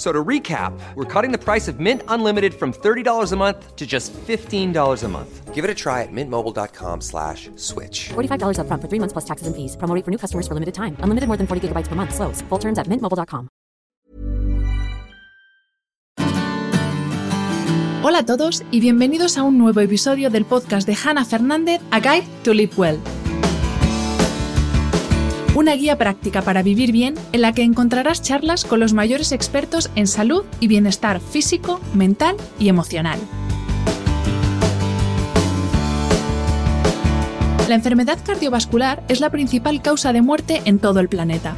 So to recap, we're cutting the price of Mint Unlimited from $30 a month to just $15 a month. Give it a try at mintmobile.com slash switch. $45 up front for three months plus taxes and fees. Promo rate for new customers for limited time. Unlimited more than 40 gigabytes per month. Slows. Full terms at mintmobile.com. Hola a todos y bienvenidos a un nuevo episodio del podcast de Hannah Fernández, A Guide to Live Well. Una guía práctica para vivir bien en la que encontrarás charlas con los mayores expertos en salud y bienestar físico, mental y emocional. La enfermedad cardiovascular es la principal causa de muerte en todo el planeta.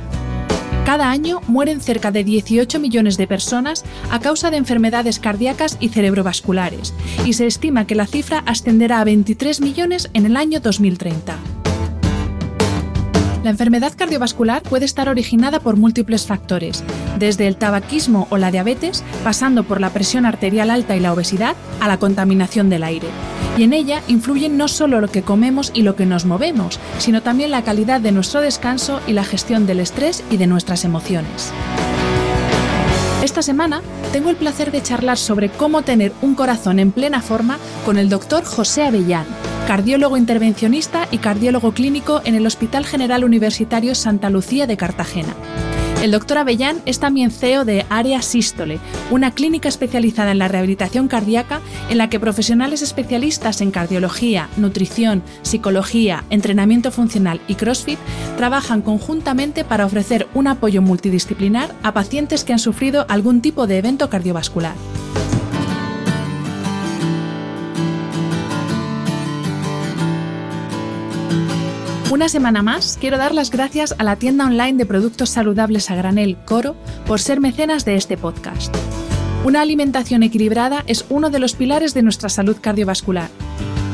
Cada año mueren cerca de 18 millones de personas a causa de enfermedades cardíacas y cerebrovasculares, y se estima que la cifra ascenderá a 23 millones en el año 2030. La enfermedad cardiovascular puede estar originada por múltiples factores, desde el tabaquismo o la diabetes, pasando por la presión arterial alta y la obesidad, a la contaminación del aire. Y en ella influyen no solo lo que comemos y lo que nos movemos, sino también la calidad de nuestro descanso y la gestión del estrés y de nuestras emociones. Esta semana tengo el placer de charlar sobre cómo tener un corazón en plena forma con el doctor José Avellán, cardiólogo intervencionista y cardiólogo clínico en el Hospital General Universitario Santa Lucía de Cartagena. El doctor Avellán es también CEO de Área Sístole, una clínica especializada en la rehabilitación cardíaca en la que profesionales especialistas en cardiología, nutrición, psicología, entrenamiento funcional y CrossFit trabajan conjuntamente para ofrecer un apoyo multidisciplinar a pacientes que han sufrido algún tipo de evento cardiovascular. Una semana más, quiero dar las gracias a la tienda online de productos saludables a granel Coro por ser mecenas de este podcast. Una alimentación equilibrada es uno de los pilares de nuestra salud cardiovascular.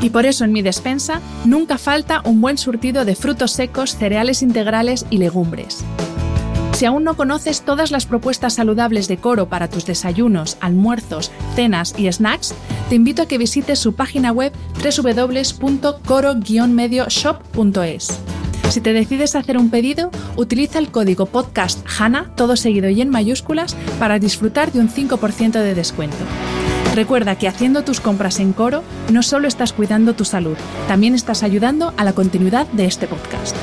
Y por eso en mi despensa nunca falta un buen surtido de frutos secos, cereales integrales y legumbres. Si aún no conoces todas las propuestas saludables de Coro para tus desayunos, almuerzos, cenas y snacks, te invito a que visites su página web www.coro-medioshop.es. Si te decides hacer un pedido, utiliza el código podcast HANA, todo seguido y en mayúsculas, para disfrutar de un 5% de descuento. Recuerda que haciendo tus compras en Coro no solo estás cuidando tu salud, también estás ayudando a la continuidad de este podcast.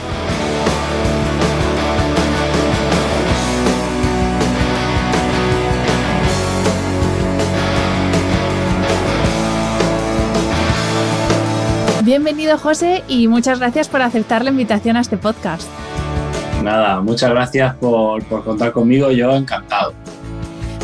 Bienvenido José y muchas gracias por aceptar la invitación a este podcast. Nada, muchas gracias por, contar conmigo, yo encantado.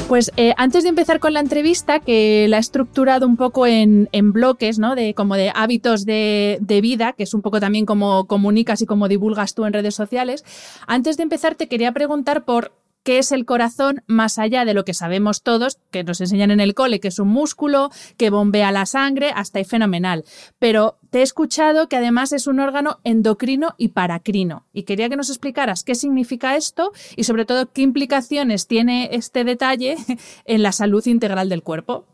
Pues eh, antes de empezar con la entrevista, que la he estructurado un poco en, bloques, ¿no? De como de hábitos de, de, vida, que es un poco también como comunicas y como divulgas tú en redes sociales. Antes de empezar, te quería preguntar por qué es el corazón más allá de lo que sabemos todos, que nos enseñan en el cole, que es un músculo, que bombea la sangre, hasta ahí fenomenal. Pero te he escuchado que además es un órgano endocrino y paracrino. Y quería que nos explicaras qué significa esto y sobre todo qué implicaciones tiene este detalle en la salud integral del cuerpo.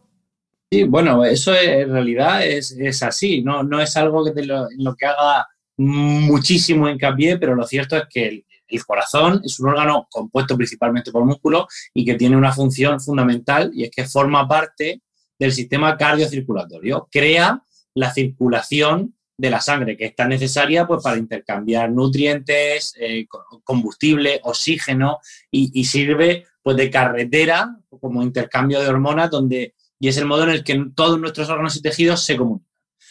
Sí, bueno, eso en realidad es, así, no, no es algo que lo, lo que haga muchísimo hincapié, pero lo cierto es que el, el corazón es un órgano compuesto principalmente por músculos y que tiene una función fundamental y es que forma parte del sistema cardiocirculatorio. Crea la circulación de la sangre, que es tan necesaria pues, para intercambiar nutrientes, eh, combustible, oxígeno y, sirve pues, de carretera como intercambio de hormonas donde, y es el modo en el que todos nuestros órganos y tejidos se comunican.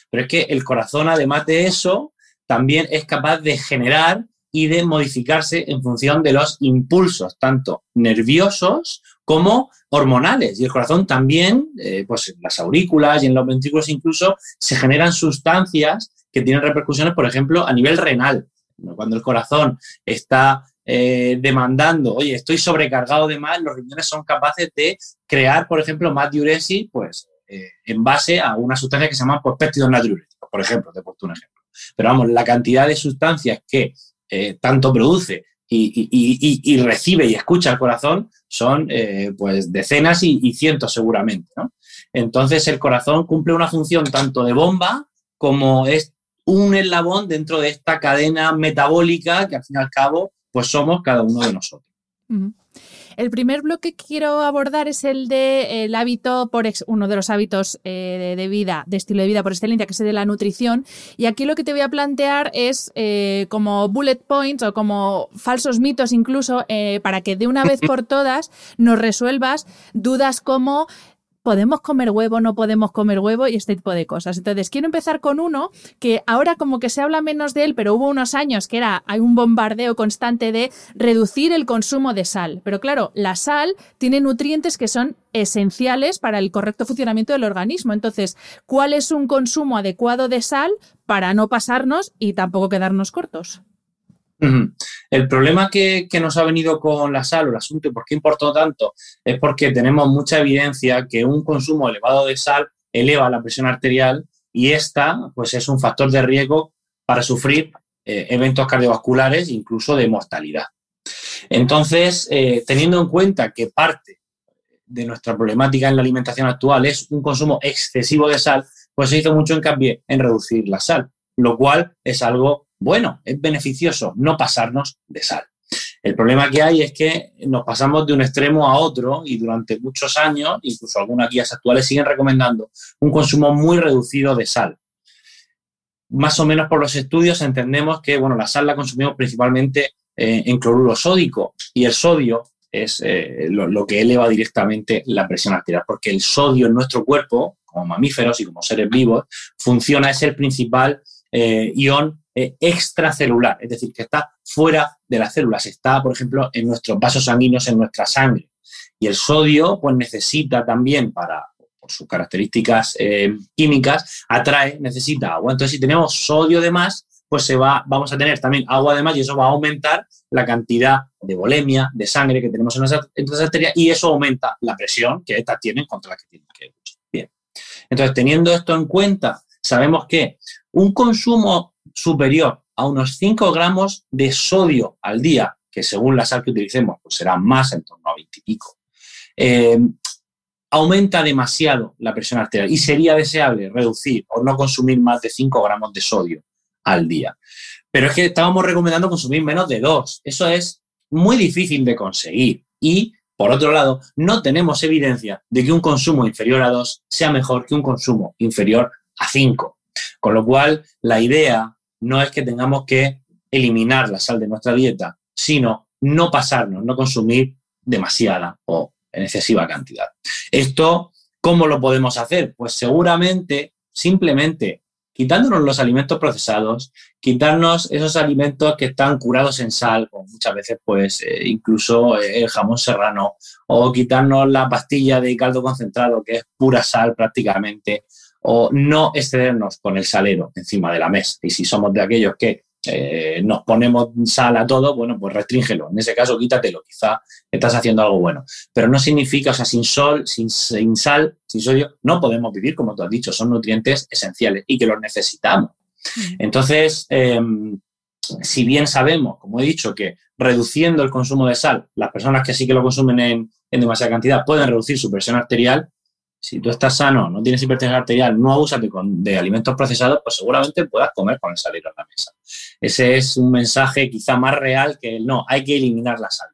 Pero es que el corazón, además de eso, también es capaz de generar y de modificarse en función de los impulsos, tanto nerviosos como hormonales. Y el corazón también, eh, pues en las aurículas y en los ventrículos incluso, se generan sustancias que tienen repercusiones, por ejemplo, a nivel renal. Cuando el corazón está eh, demandando, oye, estoy sobrecargado de más, los riñones son capaces de crear, por ejemplo, más diuresis, pues eh, en base a una sustancia que se llama pues, péptidos natriuréticos, por ejemplo, te he un ejemplo. Pero vamos, la cantidad de sustancias que eh, tanto produce y, recibe y escucha el corazón son eh, pues decenas y, cientos seguramente. Entonces el corazón cumple una función tanto de bomba como es un eslabón dentro de esta cadena metabólica que al fin y al cabo pues somos cada uno de nosotros. El primer bloque que quiero abordar es el de el hábito por uno de los hábitos eh, de, vida, de estilo de vida por excelencia, que es el de la nutrición. Y aquí lo que te voy a plantear es eh, como bullet points o como falsos mitos incluso, eh, para que de una vez por todas nos resuelvas dudas como podemos comer huevo, no podemos comer huevo y este tipo de cosas. Entonces, quiero empezar con uno que ahora como que se habla menos de él, pero hubo unos años que era, hay un bombardeo constante de reducir el consumo de sal. Pero claro, la sal tiene nutrientes que son esenciales para el correcto funcionamiento del organismo. Entonces, ¿cuál es un consumo adecuado de sal para no pasarnos y tampoco quedarnos cortos? El problema que, nos ha venido con la sal o el asunto y por qué importó tanto es porque tenemos mucha evidencia que un consumo elevado de sal eleva la presión arterial y esta pues es un factor de riesgo para sufrir eh, eventos cardiovasculares, incluso de mortalidad. Entonces, eh, teniendo en cuenta que parte de nuestra problemática en la alimentación actual es un consumo excesivo de sal, pues se hizo mucho hincapié en reducir la sal, lo cual es algo bueno, es beneficioso no pasarnos de sal. El problema que hay es que nos pasamos de un extremo a otro y durante muchos años, incluso algunas guías actuales siguen recomendando un consumo muy reducido de sal. Más o menos por los estudios entendemos que bueno, la sal la consumimos principalmente eh, en cloruro sódico y el sodio es eh, lo, que eleva directamente la presión arterial, porque el sodio en nuestro cuerpo, como mamíferos y como seres vivos, funciona, es el principal eh, ion eh, extracelular, es decir, que está fuera de las células, está, por ejemplo, en nuestros vasos sanguíneos, en nuestra sangre. Y el sodio, pues necesita también para, por sus características eh, químicas, atrae, necesita agua. Entonces, si tenemos sodio de más, pues se va, vamos a tener también agua de más y eso va a aumentar la cantidad de volemia, de sangre que tenemos en nuestras, arterias y eso aumenta la presión que estas tienen contra las que tienen que Bien. Entonces, teniendo esto en cuenta, sabemos que un consumo superior a unos 5 gramos de sodio al día, que según la sal que utilicemos, pues será más, en torno a 20 y pico, aumenta demasiado la presión arterial y sería deseable reducir o no consumir más de 5 gramos de sodio al día. Pero es que estábamos recomendando consumir menos de 2. Eso es muy difícil de conseguir y, por otro lado, no tenemos evidencia de que un consumo inferior a 2 sea mejor que un consumo inferior a 5. Con lo cual, la idea no es que tengamos que eliminar la sal de nuestra dieta, sino no pasarnos, no consumir demasiada o en excesiva cantidad. Esto, ¿cómo lo podemos hacer? Pues seguramente simplemente quitándonos los alimentos procesados, quitarnos esos alimentos que están curados en sal, como muchas veces pues eh, incluso eh, el jamón serrano, o quitarnos la pastilla de caldo concentrado, que es pura sal prácticamente, o no excedernos con el salero encima de la mesa. Y si somos de aquellos que eh, nos ponemos sal a todo, bueno, pues restríngelo. En ese caso, quítatelo. Quizá estás haciendo algo bueno. Pero no significa, o sea, sin sol, sin, sal, sin sodio, no podemos vivir, como tú has dicho. Son nutrientes esenciales y que los necesitamos. Entonces, em, si bien sabemos, como he dicho, que reduciendo el consumo de sal, las personas que sí que lo consumen en, en demasiada cantidad pueden reducir su presión arterial, si tú estás sano, no tienes hipertensión arterial, no abusas de, alimentos procesados, pues seguramente puedas comer con el salero en la mesa. Ese es un mensaje quizá más real que el no, hay que eliminar la sal.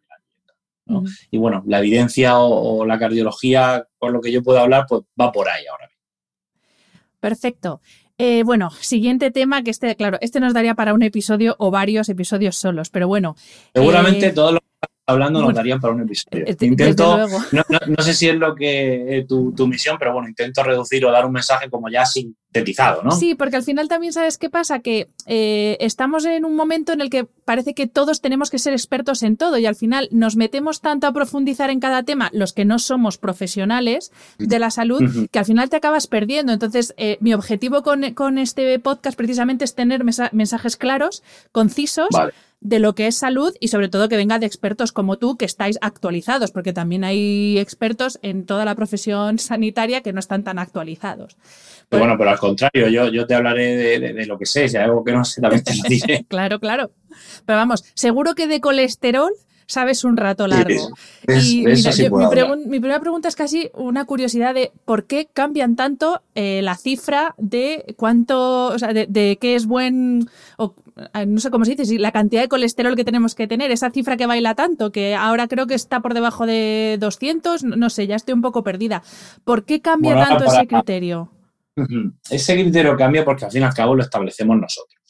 Y bueno, la evidencia o, la cardiología, por lo que yo puedo hablar, pues va por ahí ahora mismo. Perfecto. Eh, bueno, siguiente tema que este, claro, este nos daría para un episodio o varios episodios solos, pero bueno. Seguramente eh, todos los hablando nos darían para un episodio. Eh, intento, no, sé si es lo que eh, tu, misión, pero bueno, intento reducir o dar un mensaje como ya sintetizado, ¿no? Sí, porque al final también sabes qué pasa, que eh, estamos en un momento en el que parece que todos tenemos que ser expertos en todo y al final nos metemos tanto a profundizar en cada tema, los que no somos profesionales de la salud, que al final te acabas perdiendo. Entonces, mi objetivo con, este podcast precisamente es tener mensajes claros, concisos de lo que es salud y sobre todo que venga de expertos como tú que estáis actualizados, porque también hay expertos en toda la profesión sanitaria que no están tan actualizados. Bueno, pero al contrario, yo, yo te hablaré de, lo que sé, si hay algo que no sé, también te lo diré. claro, claro. Pero vamos, seguro que de colesterol sabes un rato largo. Es- y eso mira, sí yo- puedo mi, hablar. pregun- mi primera pregunta es casi una curiosidad de por qué cambian tanto eh, la cifra de cuánto, o sea, de, de qué es buen, o, no sé cómo se dice, si la cantidad de colesterol que tenemos que tener, esa cifra que baila tanto, que ahora creo que está por debajo de 200, no no sé, ya estoy un poco perdida. ¿Por qué cambia Bueno, tanto para- ese criterio? Ese criterio cambia porque al fin y al cabo lo establecemos nosotros.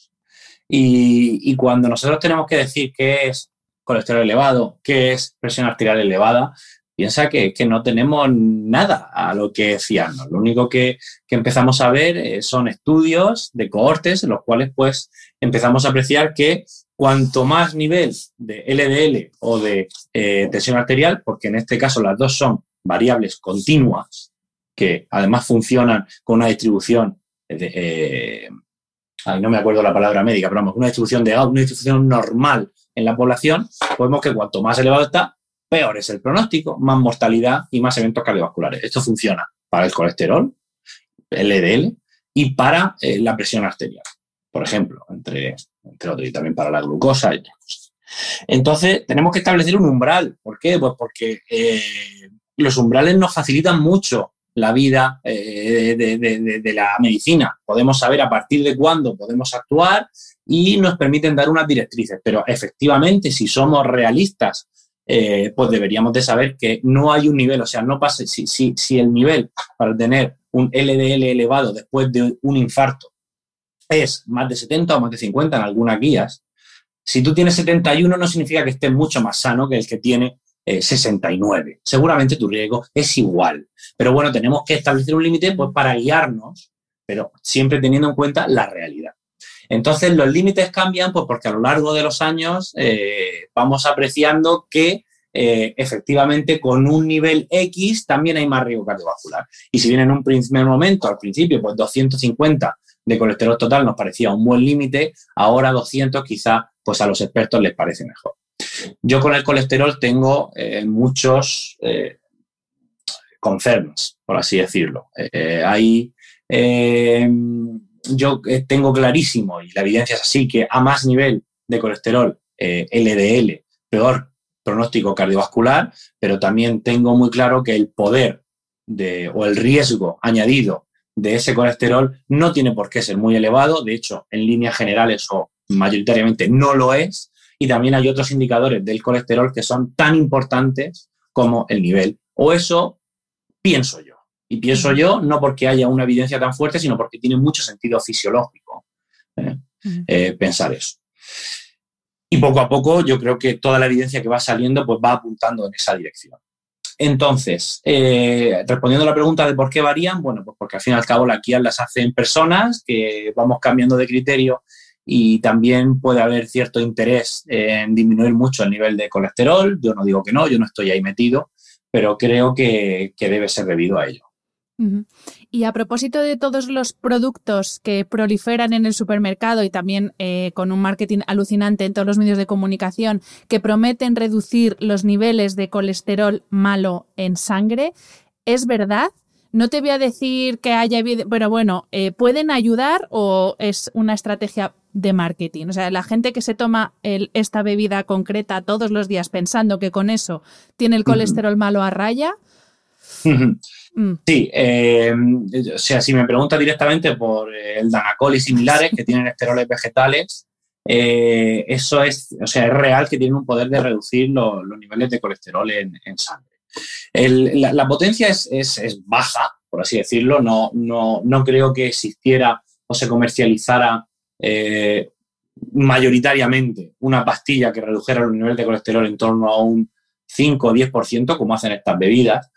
Y, cuando nosotros tenemos que decir qué es colesterol elevado, qué es presión arterial elevada, piensa que, no tenemos nada a lo que fiarnos. Lo único que, que empezamos a ver eh, son estudios de cohortes en los cuales pues empezamos a apreciar que cuanto más nivel de LDL o de eh, tensión arterial, porque en este caso las dos son variables continuas, que además funcionan con una distribución de, eh, ay, no me acuerdo la palabra médica, pero vamos, una distribución de una distribución normal en la población, podemos que cuanto más elevado está, peor es el pronóstico, más mortalidad y más eventos cardiovasculares. Esto funciona para el colesterol, LDL, y para eh, la presión arterial, por ejemplo, entre, entre otros, y también para la glucosa. Entonces, tenemos que establecer un umbral. ¿Por qué? Pues porque eh, los umbrales nos facilitan mucho la vida eh, de, la medicina. Podemos saber a partir de cuándo podemos actuar y nos permiten dar unas directrices. Pero efectivamente, si somos realistas, eh, pues deberíamos de saber que no hay un nivel, o sea, no pase, si, si, si el nivel para tener un LDL elevado después de un infarto es más de 70 o más de 50 en algunas guías, si tú tienes 71 no significa que estés mucho más sano que el que tiene eh, 69. Seguramente tu riesgo es igual. Pero bueno, tenemos que establecer un límite pues, para guiarnos, pero siempre teniendo en cuenta la realidad. Entonces, los límites cambian pues, porque a lo largo de los años eh, vamos apreciando que eh, efectivamente con un nivel X también hay más riesgo cardiovascular. Y si bien en un primer momento, al principio, pues 250 de colesterol total nos parecía un buen límite, ahora 200 quizá pues a los expertos les parece mejor. Yo con el colesterol tengo eh, muchos eh, concerns, por así decirlo. Eh, hay, eh, yo tengo clarísimo, y la evidencia es así, que a más nivel de colesterol LDL, peor pronóstico cardiovascular, pero también tengo muy claro que el poder de, o el riesgo añadido de ese colesterol no tiene por qué ser muy elevado, de hecho, en líneas generales o mayoritariamente no lo es, y también hay otros indicadores del colesterol que son tan importantes como el nivel. O eso pienso yo. Y pienso yo no porque haya una evidencia tan fuerte, sino porque tiene mucho sentido fisiológico ¿eh? Eh, pensar eso. Y poco a poco yo creo que toda la evidencia que va saliendo pues va apuntando en esa dirección. Entonces, eh, respondiendo a la pregunta de por qué varían, bueno, pues porque al fin y al cabo las guías las hacen personas que vamos cambiando de criterio y también puede haber cierto interés en disminuir mucho el nivel de colesterol. Yo no digo que no, yo no estoy ahí metido, pero creo que, que debe ser debido a ello. Y a propósito de todos los productos que proliferan en el supermercado y también eh, con un marketing alucinante en todos los medios de comunicación que prometen reducir los niveles de colesterol malo en sangre, ¿es verdad? No te voy a decir que haya evidencia, pero bueno, eh, ¿pueden ayudar o es una estrategia de marketing? O sea, la gente que se toma el- esta bebida concreta todos los días pensando que con eso tiene el colesterol malo a raya. mm, Sí, eh, o sea, si me pregunta directamente por eh, el Danacol y similares que tienen esteroles vegetales, eh, eso es, o sea, es real que tienen un poder de reducir lo- los niveles de colesterol en, en sangre. El- la, potencia es, baja, por así decirlo, no, no, no creo que existiera o se comercializara eh, mayoritariamente una pastilla que redujera los niveles de colesterol en torno a un 5 o 10%, como hacen estas bebidas.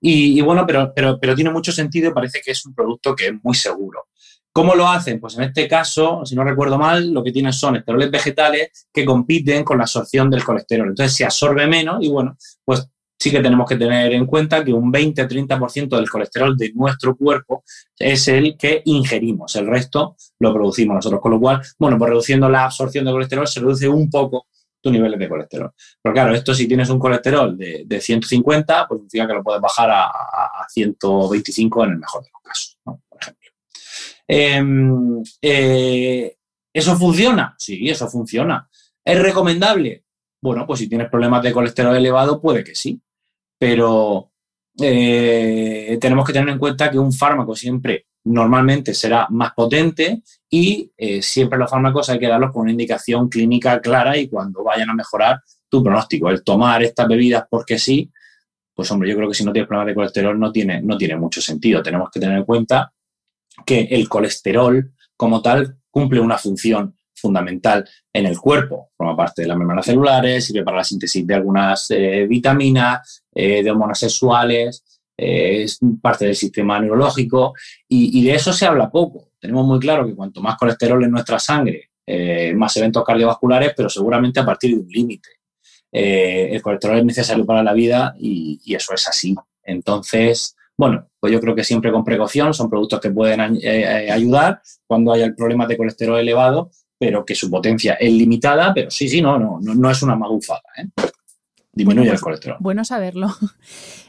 Y, y bueno, pero, pero, pero tiene mucho sentido y parece que es un producto que es muy seguro. ¿Cómo lo hacen? Pues en este caso, si no recuerdo mal, lo que tienen son esteroles vegetales que compiten con la absorción del colesterol. Entonces se absorbe menos y bueno, pues sí que tenemos que tener en cuenta que un 20-30% del colesterol de nuestro cuerpo es el que ingerimos. El resto lo producimos nosotros. Con lo cual, bueno, pues reduciendo la absorción de colesterol se reduce un poco tus niveles de colesterol. Pero claro, esto si tienes un colesterol de, de 150, pues significa que lo puedes bajar a, a 125 en el mejor de los casos, por ejemplo. Eh, eh, ¿Eso funciona? Sí, eso funciona. ¿Es recomendable? Bueno, pues si tienes problemas de colesterol elevado, puede que sí, pero eh, tenemos que tener en cuenta que un fármaco siempre normalmente será más potente y eh, siempre los fármacos hay que darlos con una indicación clínica clara y cuando vayan a mejorar tu pronóstico. El tomar estas bebidas porque sí, pues hombre, yo creo que si no tienes problemas de colesterol no tiene, no tiene mucho sentido. Tenemos que tener en cuenta que el colesterol como tal cumple una función fundamental en el cuerpo. Forma parte de las membranas celulares, sirve para la síntesis de algunas eh, vitaminas, de hormonas sexuales, es parte del sistema neurológico y, de eso se habla poco. Tenemos muy claro que cuanto más colesterol en nuestra sangre, eh, más eventos cardiovasculares, pero seguramente a partir de un límite. Eh, el colesterol es necesario para la vida y, eso es así. Entonces, bueno, pues yo creo que siempre con precaución son productos que pueden eh, ayudar cuando haya el problema de colesterol elevado, pero que su potencia es limitada, pero sí, sí, no, no, no, es una magufada. Disminuye el pues, colesterol. Bueno saberlo.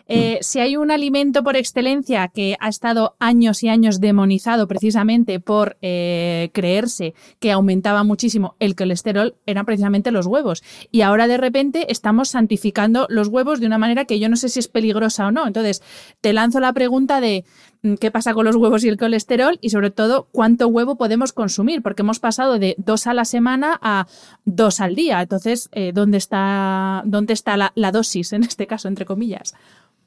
Eh, si hay un alimento por excelencia que ha estado años y años demonizado precisamente por eh, creerse que aumentaba muchísimo el colesterol, eran precisamente los huevos. Y ahora de repente estamos santificando los huevos de una manera que yo no sé si es peligrosa o no. Entonces, te lanzo la pregunta de mm, qué pasa con los huevos y el colesterol y sobre todo cuánto huevo podemos consumir, porque hemos pasado de dos a la semana a dos al día. Entonces, eh, ¿dónde está, dónde está la dosis en este caso, entre comillas?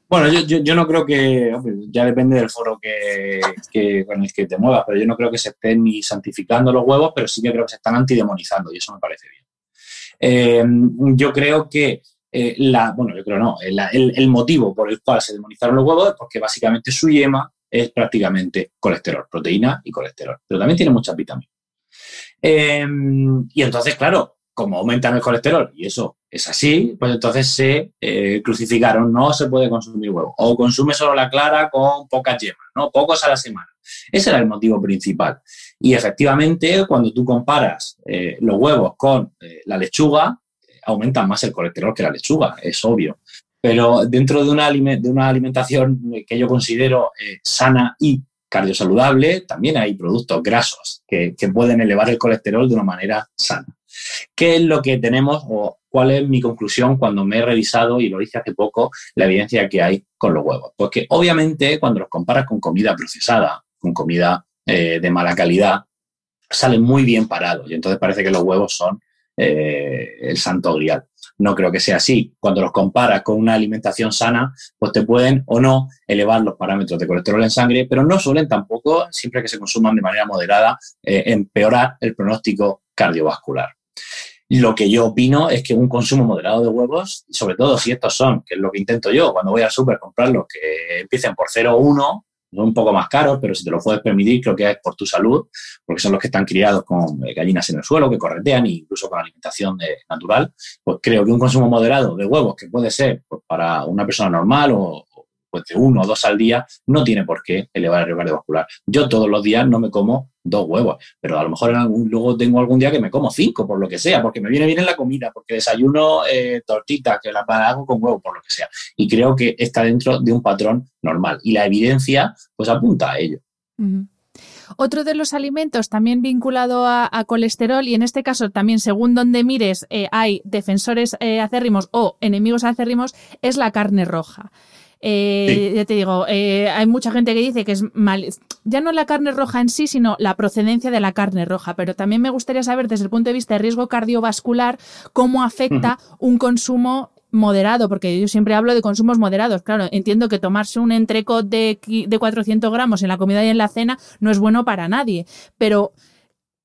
Bueno, yo, yo, no creo que, ya depende del foro que, con el que te muevas, pero yo no creo que se estén ni santificando los huevos, pero sí que creo que se están antidemonizando y eso me parece bien. Eh, yo creo que eh, la, bueno, yo creo no, el, motivo por el cual se demonizaron los huevos es porque básicamente su yema es prácticamente colesterol, proteína y colesterol, pero también tiene muchas vitaminas. Eh, y entonces, claro, como aumentan el colesterol, y eso es así, pues entonces se eh, crucificaron, no se puede consumir huevo, o consume solo la clara con pocas yemas, ¿no? Pocos a la semana. Ese era el motivo principal. Y efectivamente, cuando tú comparas eh, los huevos con eh, la lechuga, aumentan más el colesterol que la lechuga, es obvio. Pero dentro de una, de una alimentación que yo considero sana y cardiosaludable, también hay productos grasos que, que pueden elevar el colesterol de una manera sana. ¿Qué es lo que tenemos o cuál es mi conclusión cuando me he revisado, y lo hice hace poco, la evidencia que hay con los huevos? Porque obviamente cuando los comparas con comida procesada, con comida eh, de mala calidad, salen muy bien parados y entonces parece que los huevos son eh, el santo grial. No creo que sea así. Cuando los comparas con una alimentación sana, pues te pueden o no elevar los parámetros de colesterol en sangre, pero no suelen tampoco, siempre que se consuman de manera moderada, eh, empeorar el pronóstico cardiovascular. Lo que yo opino es que un consumo moderado de huevos, sobre todo si estos son, que es lo que intento yo cuando voy al súper comprarlos, que empiecen por 0 o 1, son un poco más caros, pero si te lo puedes permitir, creo que es por tu salud, porque son los que están criados con eh, gallinas en el suelo, que corretean, e incluso con alimentación natural, pues creo que un consumo moderado de huevos, que puede ser pues, para una persona normal o, de uno o dos al día, no tiene por qué elevar el riesgo cardiovascular. Yo todos los días no me como dos huevos, pero a lo mejor luego tengo algún día que me como cinco, por lo que sea, porque me viene bien en la comida, porque desayuno eh, tortitas, que las hago con huevo, por lo que sea. Y creo que está dentro de un patrón normal. Y la evidencia, pues apunta a ello. Otro de los alimentos también vinculado a, colesterol y en este caso también según donde mires eh, hay defensores eh, acérrimos o enemigos acérrimos es la carne roja. Eh, ya te digo, eh, hay mucha gente que dice que es mal, ya no la carne roja en sí, sino la procedencia de la carne roja. Pero también me gustaría saber desde el punto de vista de riesgo cardiovascular cómo afecta un consumo moderado, porque yo siempre hablo de consumos moderados. Claro, entiendo que tomarse un entrecot de, de 400 gramos en la comida y en la cena no es bueno para nadie, pero...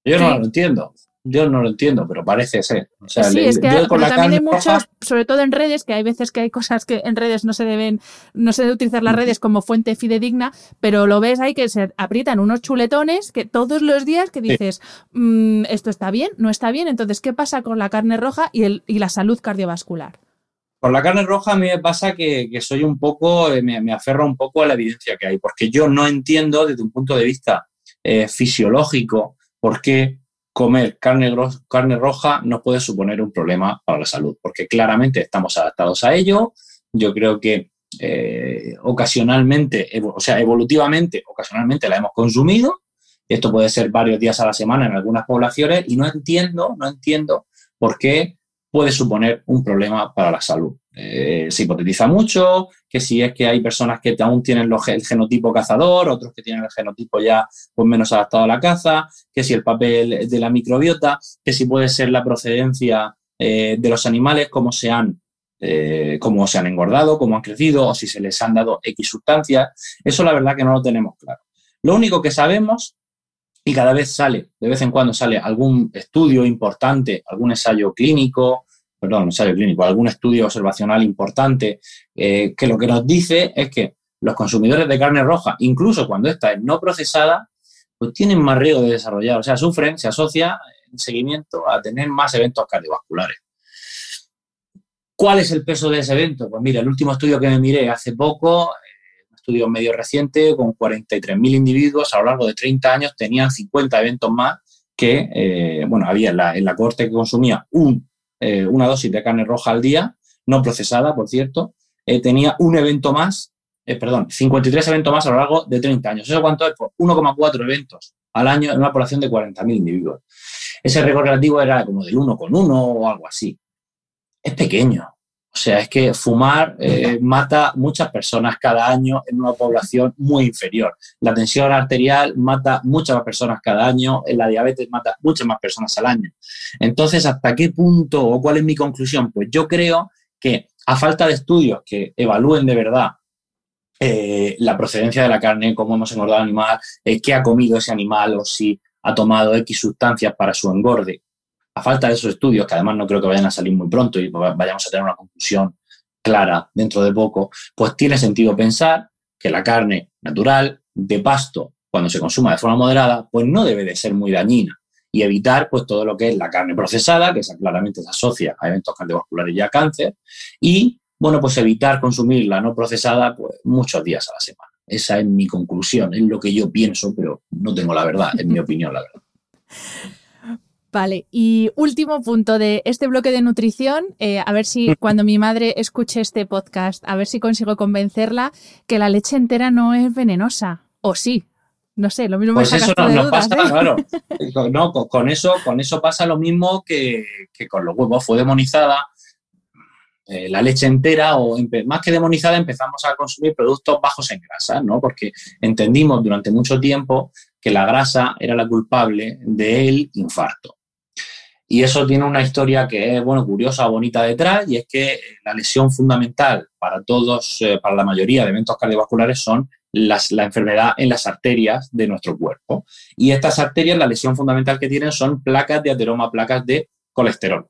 Yo no lo entiendo. Yo no lo entiendo, pero parece ser. sí, es que también hay muchos, sobre todo en redes, que hay veces que hay cosas que en redes no se deben, no se debe utilizar las redes como fuente fidedigna, pero lo ves ahí que se aprietan unos chuletones que todos los días que dices, mm, esto está bien, no está bien, entonces, ¿qué pasa con la carne roja y, el, y la salud cardiovascular? Con la carne roja a mí me pasa que, soy un poco, eh, me, me, aferro un poco a la evidencia que hay, porque yo no entiendo desde un punto de vista eh, fisiológico por qué comer carne, carne roja no puede suponer un problema para la salud, porque claramente estamos adaptados a ello. Yo creo que eh, ocasionalmente, o sea, evolutivamente, ocasionalmente la hemos consumido. Esto puede ser varios días a la semana en algunas poblaciones y no entiendo, no entiendo porque puede suponer un problema para la salud. Eh, se hipotetiza mucho que si es que hay personas que aún tienen el genotipo cazador, otros que tienen el genotipo ya pues, menos adaptado a la caza, que si el papel de la microbiota, que si puede ser la procedencia eh, de los animales, cómo se han eh, cómo se han engordado, cómo han crecido o si se les han dado X sustancias. Eso la verdad que no lo tenemos claro. Lo único que sabemos, y cada vez sale, de vez en cuando sale algún estudio importante, algún ensayo clínico, perdón, ensayo clínico, algún estudio observacional importante, eh, que lo que nos dice es que los consumidores de carne roja, incluso cuando esta es no procesada, pues tienen más riesgo de desarrollar, o sea, sufren, se asocia en seguimiento a tener más eventos cardiovasculares. ¿Cuál es el peso de ese evento? Pues mira, el último estudio que me miré hace poco, estudio medio reciente, con 43.000 individuos a lo largo de 30 años, tenían 50 eventos más que, eh, bueno, había en la, en la corte que consumía un, eh, una dosis de carne roja al día, no procesada, por cierto, tenía un evento más, perdón, 53 eventos más a lo largo de 30 años. ¿Eso cuánto es? Pues 1,4 eventos al año en una población de 40.000 individuos. Ese récord relativo era como del 1,1 o algo así es pequeño. O sea, es que fumar eh, mata muchas personas cada año en una población muy inferior. La tensión arterial mata muchas más personas cada año, la diabetes mata muchas más personas al año. Entonces, ¿hasta qué punto o cuál es mi conclusión? Pues yo creo que a falta de estudios que evalúen de verdad eh, la procedencia de la carne, cómo hemos engordado al animal, eh, qué ha comido ese animal o si ha tomado X sustancias para su engorde, a falta de esos estudios, que además no creo que vayan a salir muy pronto y vayamos a tener una conclusión clara dentro de poco, pues tiene sentido pensar que la carne natural de pasto, cuando se consuma de forma moderada, pues no debe de ser muy dañina y evitar pues todo lo que es la carne procesada, que esa claramente se asocia a eventos cardiovasculares y a cáncer, y bueno, pues evitar consumir la no procesada pues muchos días a la semana. Esa es mi conclusión, es lo que yo pienso, pero no tengo la verdad, es mi opinión la verdad. Vale, y último punto de este bloque de nutrición, eh, a ver si cuando mi madre escuche este podcast, a ver si consigo convencerla que la leche entera no es venenosa. O sí, no sé, lo mismo pues me eso no, nos pasa, ¿eh? claro. No, con, eso, con eso pasa lo mismo que, con los huevos. Fue demonizada eh, la leche entera, o más que demonizada, empezamos a consumir productos bajos en grasa, ¿no? Porque entendimos durante mucho tiempo que la grasa era la culpable del infarto. Y eso tiene una historia que es, bueno, curiosa, bonita detrás, y es que la lesión fundamental para todos, eh, para la mayoría de eventos cardiovasculares son las, la enfermedad en las arterias de nuestro cuerpo. Y estas arterias, la lesión fundamental que tienen son placas de ateroma, placas de colesterol.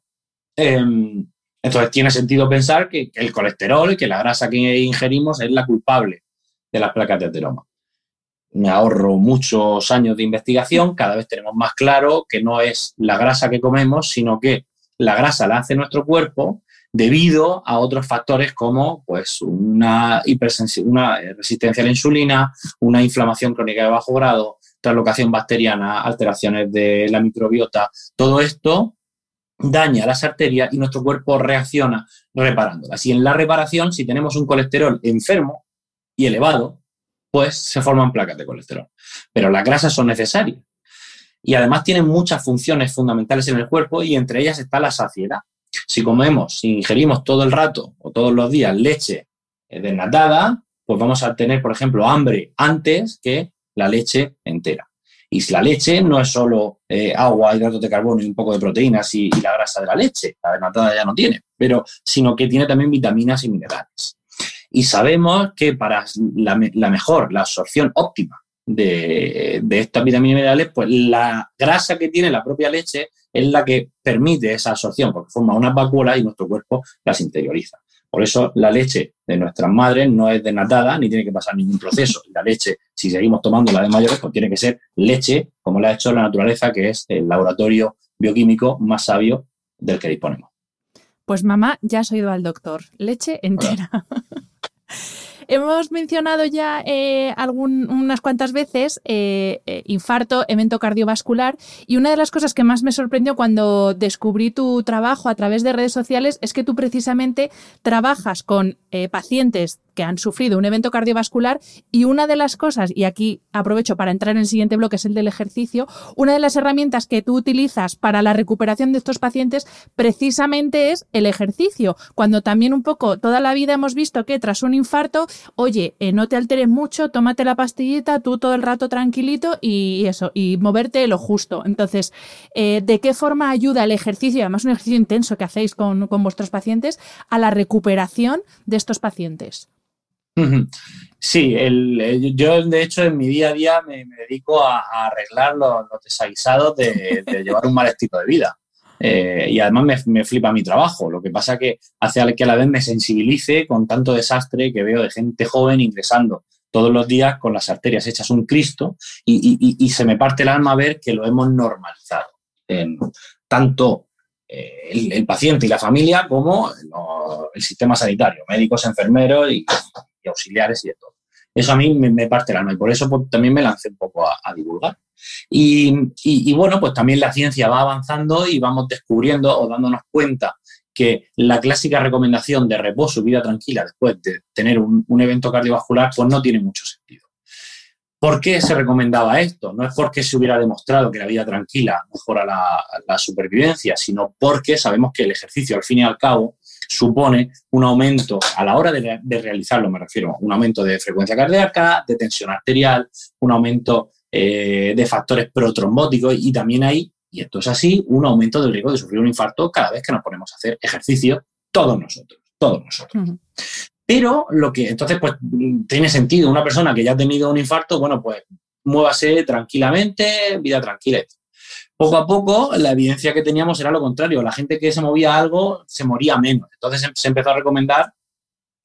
Em, entonces tiene sentido pensar que, que el colesterol, que la grasa que ingerimos es la culpable de las placas de ateroma me ahorro muchos años de investigación, cada vez tenemos más claro que no es la grasa que comemos, sino que la grasa la hace nuestro cuerpo debido a otros factores como pues, una, resistencia a la insulina, una inflamación crónica de bajo grado, translocación bacteriana, alteraciones de la microbiota. Todo esto daña las arterias y nuestro cuerpo reacciona reparándolas. Y en la reparación, si tenemos un colesterol enfermo y elevado, pues se forman placas de colesterol. Pero las grasas son necesarias. Y además tienen muchas funciones fundamentales en el cuerpo y entre ellas está la saciedad. Si comemos, si ingerimos todo el rato o todos los días leche eh, desnatada, pues vamos a tener, por ejemplo, hambre antes que la leche entera. Y si la leche no es solo eh, agua, hidratos de carbono y un poco de proteínas y, y, la grasa de la leche, la desnatada ya no tiene, pero sino que tiene también vitaminas y minerales. Y sabemos que para la, mejor, la absorción óptima de, de, estas vitaminas minerales, pues la grasa que tiene la propia leche es la que permite esa absorción, porque forma unas vacuolas y nuestro cuerpo las interioriza. Por eso la leche de nuestras madres no es desnatada ni tiene que pasar ningún proceso. La leche, si seguimos tomando la de mayores, pues tiene que ser leche, como la ha hecho la naturaleza, que es el laboratorio bioquímico más sabio del que disponemos. Pues mamá, ya has oído al doctor. Leche entera. Hemos mencionado ya eh, unas cuantas veces eh, eh, infarto, evento cardiovascular y una de las cosas que más me sorprendió cuando descubrí tu trabajo a través de redes sociales es que tú precisamente trabajas con pacientes que han sufrido un evento cardiovascular y una de las cosas, y aquí aprovecho para entrar en el siguiente bloque, es el del ejercicio, una de las herramientas que tú utilizas para la recuperación de estos pacientes precisamente es el ejercicio, cuando también un poco toda la vida hemos visto que tras un infarto, oye, eh, no te alteres mucho, tómate la pastillita, tú todo el rato tranquilito y eso, y moverte lo justo. Entonces, eh, ¿de qué forma ayuda el ejercicio, además un ejercicio intenso que hacéis con, con vuestros pacientes, a la recuperación de estos pacientes? Sí, el, yo de hecho en mi día a día me, dedico a, arreglar los, desaguisados de, llevar un mal estilo de vida. Eh, y además me, flipa mi trabajo. Lo que pasa que hace que a la vez me sensibilice con tanto desastre que veo de gente joven ingresando todos los días con las arterias hechas un Cristo y, se me parte el alma ver que lo hemos normalizado. tanto eh, el, paciente y la familia como el sistema sanitario, médicos, enfermeros y, auxiliares y de todo. Eso a mí me, parte el alma y por eso pues, también me lancé un poco a, divulgar. Y, bueno, pues también la ciencia va avanzando y vamos descubriendo o dándonos cuenta que la clásica recomendación de reposo y vida tranquila después de tener un, evento cardiovascular, pues no tiene mucho sentido. ¿Por qué se recomendaba esto? No es porque se hubiera demostrado que la vida tranquila mejora la, supervivencia, sino porque sabemos que el ejercicio, al fin y al cabo, supone un aumento a la hora de, realizarlo, me refiero, un aumento de frecuencia cardíaca, de tensión arterial, un aumento eh, de factores protrombóticos y también hay, y esto es así, un aumento del riesgo de sufrir un infarto cada vez que nos ponemos a hacer ejercicio, todos nosotros, todos nosotros. Pero lo que entonces pues tiene sentido, una persona que ya ha tenido un infarto, bueno, pues muévase tranquilamente, vida tranquila. Poco a poco la evidencia que teníamos era lo contrario, la gente que se movía algo se moría menos. Entonces se empezó a recomendar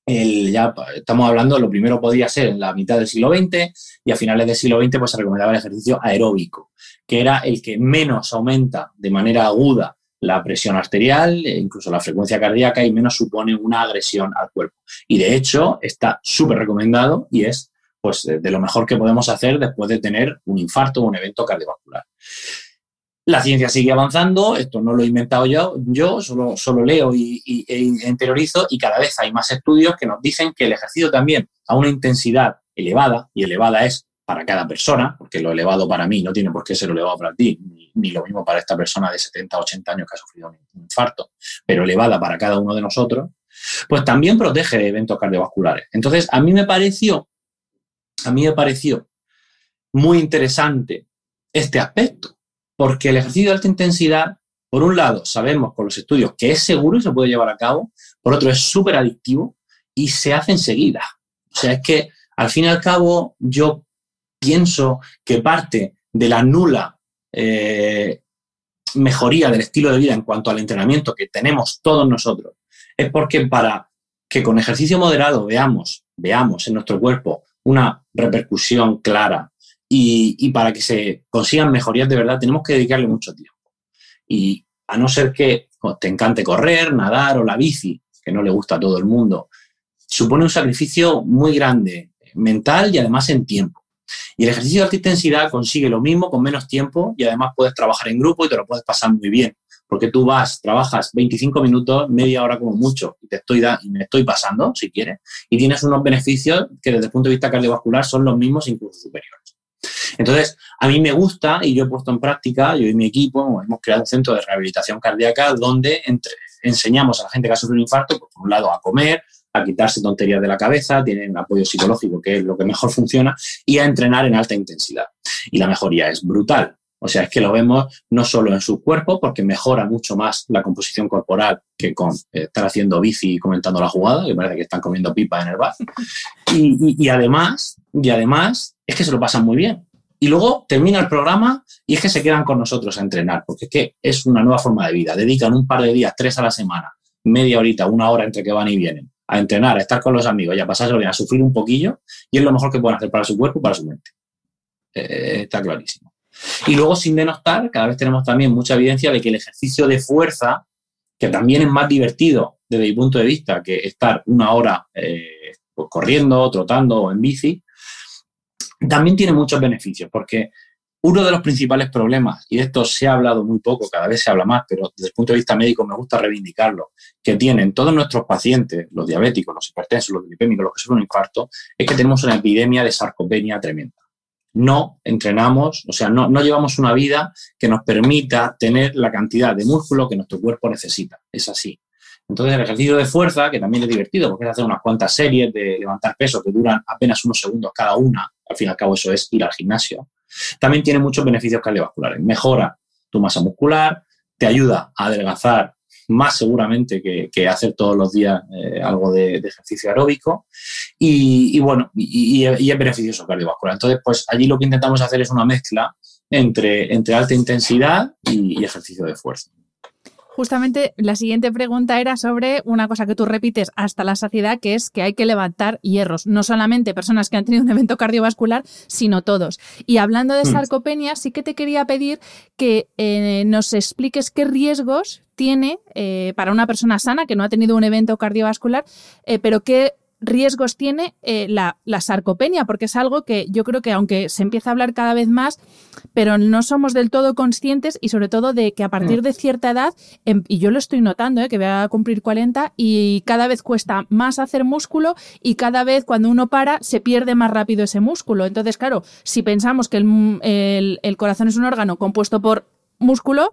el, ya estamos hablando, lo primero podía ser en la mitad del siglo XX y a finales del siglo XX pues se recomendaba el ejercicio aeróbico, que era el que menos aumenta de manera aguda la presión arterial, e incluso la frecuencia cardíaca y menos supone una agresión al cuerpo. Y de hecho está súper recomendado y es pues, de lo mejor que podemos hacer después de tener un infarto o un evento cardiovascular. La ciencia sigue avanzando, esto no lo he inventado yo, yo solo, solo leo y, e interiorizo y cada vez hay más estudios que nos dicen que el ejercicio también a una intensidad elevada, y elevada es para cada persona, porque lo elevado para mí no tiene por qué ser elevado para ti, ni, lo mismo para esta persona de 70, 80 años que ha sufrido un infarto, pero elevada para cada uno de nosotros, pues también protege de eventos cardiovasculares. Entonces, a mí me pareció, a mí me pareció muy interesante este aspecto, porque el ejercicio de alta intensidad, por un lado, sabemos con los estudios que es seguro y se puede llevar a cabo, por otro, es súper adictivo y se hace enseguida. O sea, es que al fin y al cabo yo pienso que parte de la nula eh, mejoría del estilo de vida en cuanto al entrenamiento que tenemos todos nosotros es porque para que con ejercicio moderado veamos, veamos en nuestro cuerpo una repercusión clara y, para que se consigan mejorías de verdad tenemos que dedicarle mucho tiempo. Y a no ser que te encante correr, nadar o la bici, que no le gusta a todo el mundo, supone un sacrificio muy grande mental y además en tiempo. Y el ejercicio de alta intensidad consigue lo mismo con menos tiempo y además puedes trabajar en grupo y te lo puedes pasar muy bien. Porque tú vas, trabajas 25 minutos, media hora como mucho, y te estoy y me estoy pasando, si quieres, y tienes unos beneficios que desde el punto de vista cardiovascular son los mismos, incluso superiores. Entonces, a mí me gusta y yo he puesto en práctica, yo y mi equipo hemos creado un centro de rehabilitación cardíaca donde enseñamos a la gente que ha sufrido un infarto, pues, por un lado, a comer, a quitarse tonterías de la cabeza, tienen apoyo psicológico, que es lo que mejor funciona, y a entrenar en alta intensidad. Y la mejoría es brutal. O sea, es que lo vemos no solo en su cuerpo, porque mejora mucho más la composición corporal que con eh, estar haciendo bici y comentando la jugada, que parece que están comiendo pipa en el bar. Y, además, y además, es que se lo pasan muy bien. Y luego termina el programa y es que se quedan con nosotros a entrenar, porque es que es una nueva forma de vida. Dedican un par de días, tres a la semana, media horita, una hora entre que van y vienen, a entrenar, a estar con los amigos y a pasárselo bien, a sufrir un poquillo, y es lo mejor que pueden hacer para su cuerpo y para su mente. Eh, está clarísimo. Y luego, sin denostar, cada vez tenemos también mucha evidencia de que el ejercicio de fuerza, que también es más divertido desde mi punto de vista que estar una hora eh, corriendo, trotando o en bici, también tiene muchos beneficios, porque Uno de los principales problemas, y de esto se ha hablado muy poco, cada vez se habla más, pero desde el punto de vista médico me gusta reivindicarlo, que tienen todos nuestros pacientes, los diabéticos, los hipertensos, los lipémicos, los que sufren un infarto, es que tenemos una epidemia de sarcopenia tremenda. No entrenamos, o sea, no, no llevamos una vida que nos permita tener la cantidad de músculo que nuestro cuerpo necesita. Es así. Entonces, el ejercicio de fuerza, que también es divertido, porque es hacer unas cuantas series de levantar peso que duran apenas unos segundos cada una, al fin y al cabo eso es ir al gimnasio, también tiene muchos beneficios cardiovasculares. Mejora tu masa muscular, te ayuda a adelgazar más seguramente que, hacer todos los días eh, algo de, ejercicio aeróbico y, bueno, y, es beneficioso cardiovascular. Entonces, pues allí lo que intentamos hacer es una mezcla entre, entre alta intensidad y ejercicio de fuerza justamente la siguiente pregunta era sobre una cosa que tú repites hasta la saciedad, que es que hay que levantar hierros, no solamente personas que han tenido un evento cardiovascular, sino todos. Y hablando de mm. sarcopenia, sí que te quería pedir que eh, nos expliques qué riesgos tiene eh, para una persona sana que no ha tenido un evento cardiovascular, eh, pero qué riesgos tiene eh, la, sarcopenia, porque es algo que yo creo que aunque se empieza a hablar cada vez más, pero no somos del todo conscientes y sobre todo de que a partir mm. de cierta edad, em, y yo lo estoy notando, eh, que voy a cumplir 40 y cada vez cuesta más hacer músculo y cada vez cuando uno para se pierde más rápido ese músculo. Entonces, claro, si pensamos que el, el corazón es un órgano compuesto por músculo,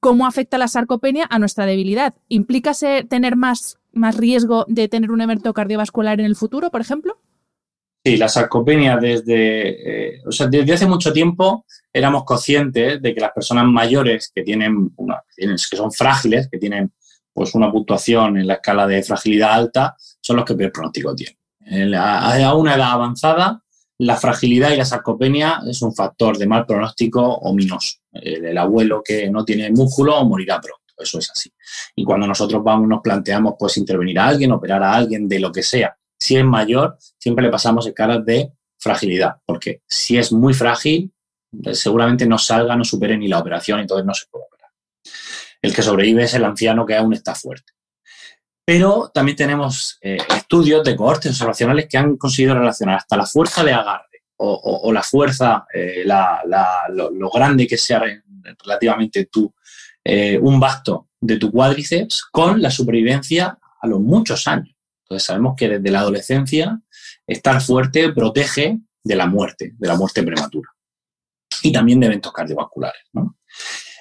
¿cómo afecta la sarcopenia a nuestra debilidad? ¿Implica tener más más riesgo de tener un evento cardiovascular en el futuro, por ejemplo? Sí, la sarcopenia desde, eh, o sea, desde hace mucho tiempo éramos conscientes de que las personas mayores que tienen, una, que son frágiles, que tienen pues una puntuación en la escala de fragilidad alta, son los que peor pronóstico tienen. a una edad avanzada, la fragilidad y la sarcopenia es un factor de mal pronóstico ominoso. El, el abuelo que no tiene músculo morirá pronto eso es así. Y cuando nosotros vamos, nos planteamos pues intervenir a alguien, operar a alguien, de lo que sea, si es mayor, siempre le pasamos escalas de fragilidad, porque si es muy frágil, eh, seguramente no salga, no supere ni la operación, entonces no se puede operar. El que sobrevive es el anciano que aún está fuerte. Pero también tenemos eh, estudios de cohortes observacionales que han conseguido relacionar hasta la fuerza de agarre o, la fuerza, eh, lo, lo, grande que sea relativamente tu, eh, un basto de tu cuádriceps con la supervivencia a los muchos años. Entonces sabemos que desde la adolescencia estar fuerte protege de la muerte, de la muerte prematura y también de eventos cardiovasculares.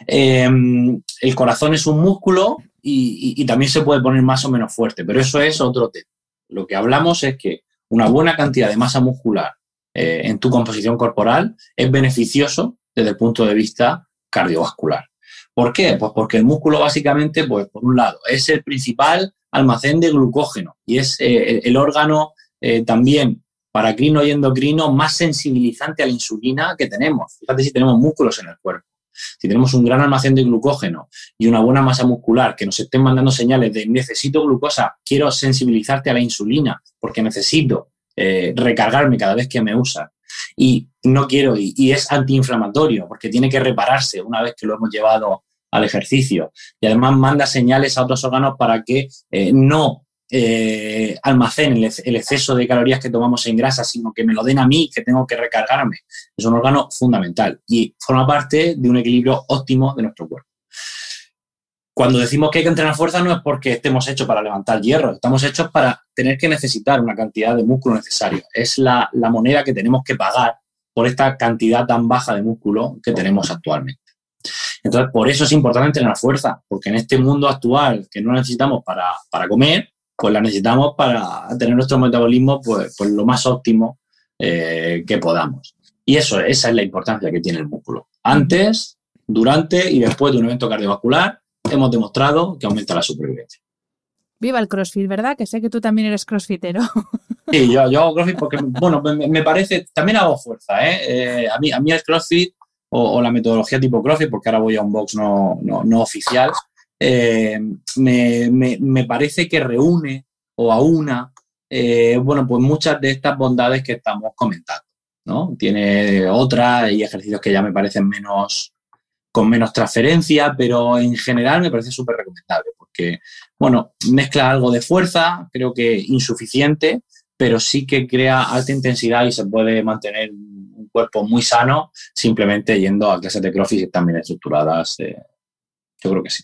Em, el corazón es un músculo y, también se puede poner más o menos fuerte, pero eso es otro tema. Lo que hablamos es que una buena cantidad de masa muscular eh, en tu composición corporal es beneficioso desde el punto de vista cardiovascular. ¿Por qué? Pues porque el músculo básicamente, pues por un lado, es el principal almacén de glucógeno y es eh, el, órgano eh, también paracrino y endocrino más sensibilizante a la insulina que tenemos. Fíjate si tenemos músculos en el cuerpo. Si tenemos un gran almacén de glucógeno y una buena masa muscular que nos estén mandando señales de necesito glucosa, quiero sensibilizarte a la insulina porque necesito eh, recargarme cada vez que me usa y no quiero, y, es antiinflamatorio, porque tiene que repararse una vez que lo hemos llevado al ejercicio. Y además manda señales a otros órganos para que eh, no eh, almacenen el, exceso de calorías que tomamos en grasa, sino que me lo den a mí, que tengo que recargarme. Es un órgano fundamental y forma parte de un equilibrio óptimo de nuestro cuerpo. Cuando decimos que hay que entrenar fuerza no es porque estemos hechos para levantar hierro, estamos hechos para tener que necesitar una cantidad de músculo necesario. Es la, moneda que tenemos que pagar por esta cantidad tan baja de músculo que tenemos actualmente. Entonces, por eso es importante entrenar fuerza, porque en este mundo actual que no necesitamos para, comer, pues la necesitamos para tener nuestro metabolismo pues, pues lo más óptimo eh, que podamos. Y eso, esa es la importancia que tiene el músculo. Antes, durante y después de un evento cardiovascular, hemos demostrado que aumenta la supervivencia. Viva el CrossFit, ¿verdad? Que sé que tú también eres crossfitero. Sí, yo, hago CrossFit porque, bueno, me, parece, también hago fuerza, ¿eh? eh a, mí, a mí el CrossFit o, la metodología tipo CrossFit, porque ahora voy a un box no, oficial, eh, me, parece que reúne o aúna, eh, bueno, pues muchas de estas bondades que estamos comentando, ¿no? Tiene otras y ejercicios que ya me parecen menos, con menos transferencia, pero en general me parece súper recomendable porque, bueno, mezcla algo de fuerza, creo que insuficiente, pero sí que crea alta intensidad y se puede mantener un cuerpo muy sano simplemente yendo a clases de CrossFit y están bien estructuradas. Eh, yo creo que sí.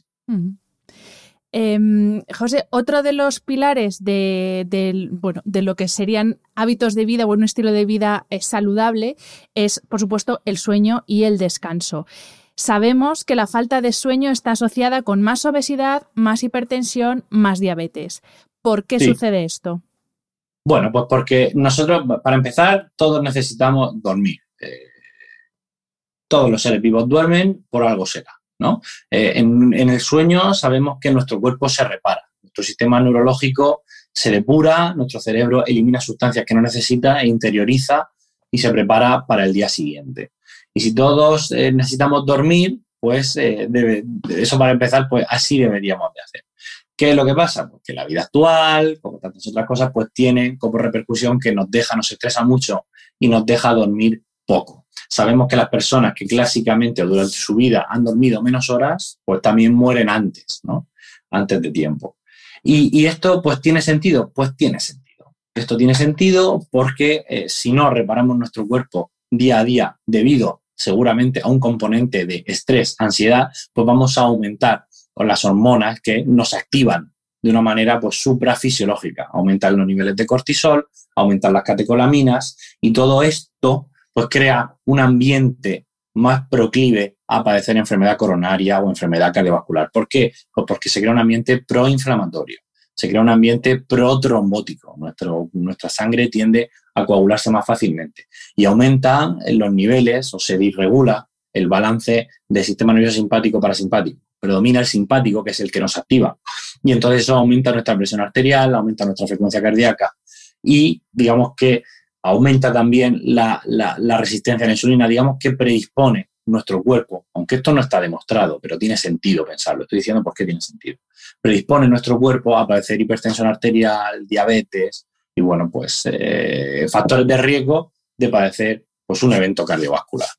Em, José, otro de los pilares de, bueno, de lo que serían hábitos de vida o un estilo de vida eh, saludable es, por supuesto, el sueño y el descanso. Sabemos que la falta de sueño está asociada con más obesidad, más hipertensión, más diabetes. ¿Por qué sucede esto? Bueno, pues porque nosotros, para empezar, todos necesitamos dormir. Eh, todos los seres vivos duermen, por algo será. ¿no? Eh, en, el sueño sabemos que nuestro cuerpo se repara, nuestro sistema neurológico se depura, nuestro cerebro elimina sustancias que no necesita e interioriza y se prepara para el día siguiente. Y si todos eh, necesitamos dormir, pues eh, eso para empezar, pues así deberíamos de hacer. ¿Qué es lo que pasa? Pues que la vida actual, como tantas otras cosas, pues tiene como repercusión que nos deja, nos estresa mucho y nos deja dormir poco. Sabemos que las personas que clásicamente o durante su vida han dormido menos horas, pues también mueren antes, ¿no? Antes de tiempo. Y, esto, pues, ¿tiene sentido? Pues tiene sentido. Esto tiene sentido porque eh, si no reparamos nuestro cuerpo día a día debido seguramente a un componente de estrés, ansiedad, pues vamos a aumentar las hormonas que nos activan de una manera pues suprafisiológica, aumentar los niveles de cortisol, aumentar las catecolaminas y todo esto pues crea un ambiente más proclive a padecer enfermedad coronaria o enfermedad cardiovascular. ¿Por qué? Pues porque se crea un ambiente proinflamatorio, se crea un ambiente protrombótico. Nuestra sangre tiende a coagularse más fácilmente y aumenta los niveles o se disregula el balance del sistema nervioso simpático parasimpático. Predomina el simpático, que es el que nos activa. Y entonces eso aumenta nuestra presión arterial, aumenta nuestra frecuencia cardíaca y digamos que aumenta también la, resistencia a la insulina, digamos que predispone nuestro cuerpo, aunque esto no está demostrado, pero tiene sentido pensarlo, estoy diciendo por qué tiene sentido, predispone nuestro cuerpo a padecer hipertensión arterial, diabetes y, bueno, pues eh, factores de riesgo de padecer pues, un evento cardiovascular.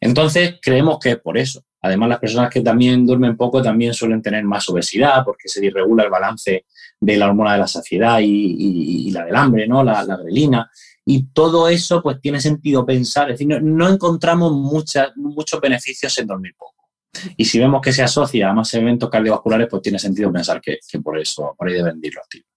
Entonces, creemos que es por eso. Además, las personas que también duermen poco también suelen tener más obesidad porque se disregula el balance de la hormona de la saciedad y, la del hambre, ¿no? La, la grelina. Y todo eso, pues tiene sentido pensar, es decir, no, encontramos muchos beneficios en dormir poco. Y si vemos que se asocia a más eventos cardiovasculares, pues tiene sentido pensar que, por eso, por ahí deben ir los tiros.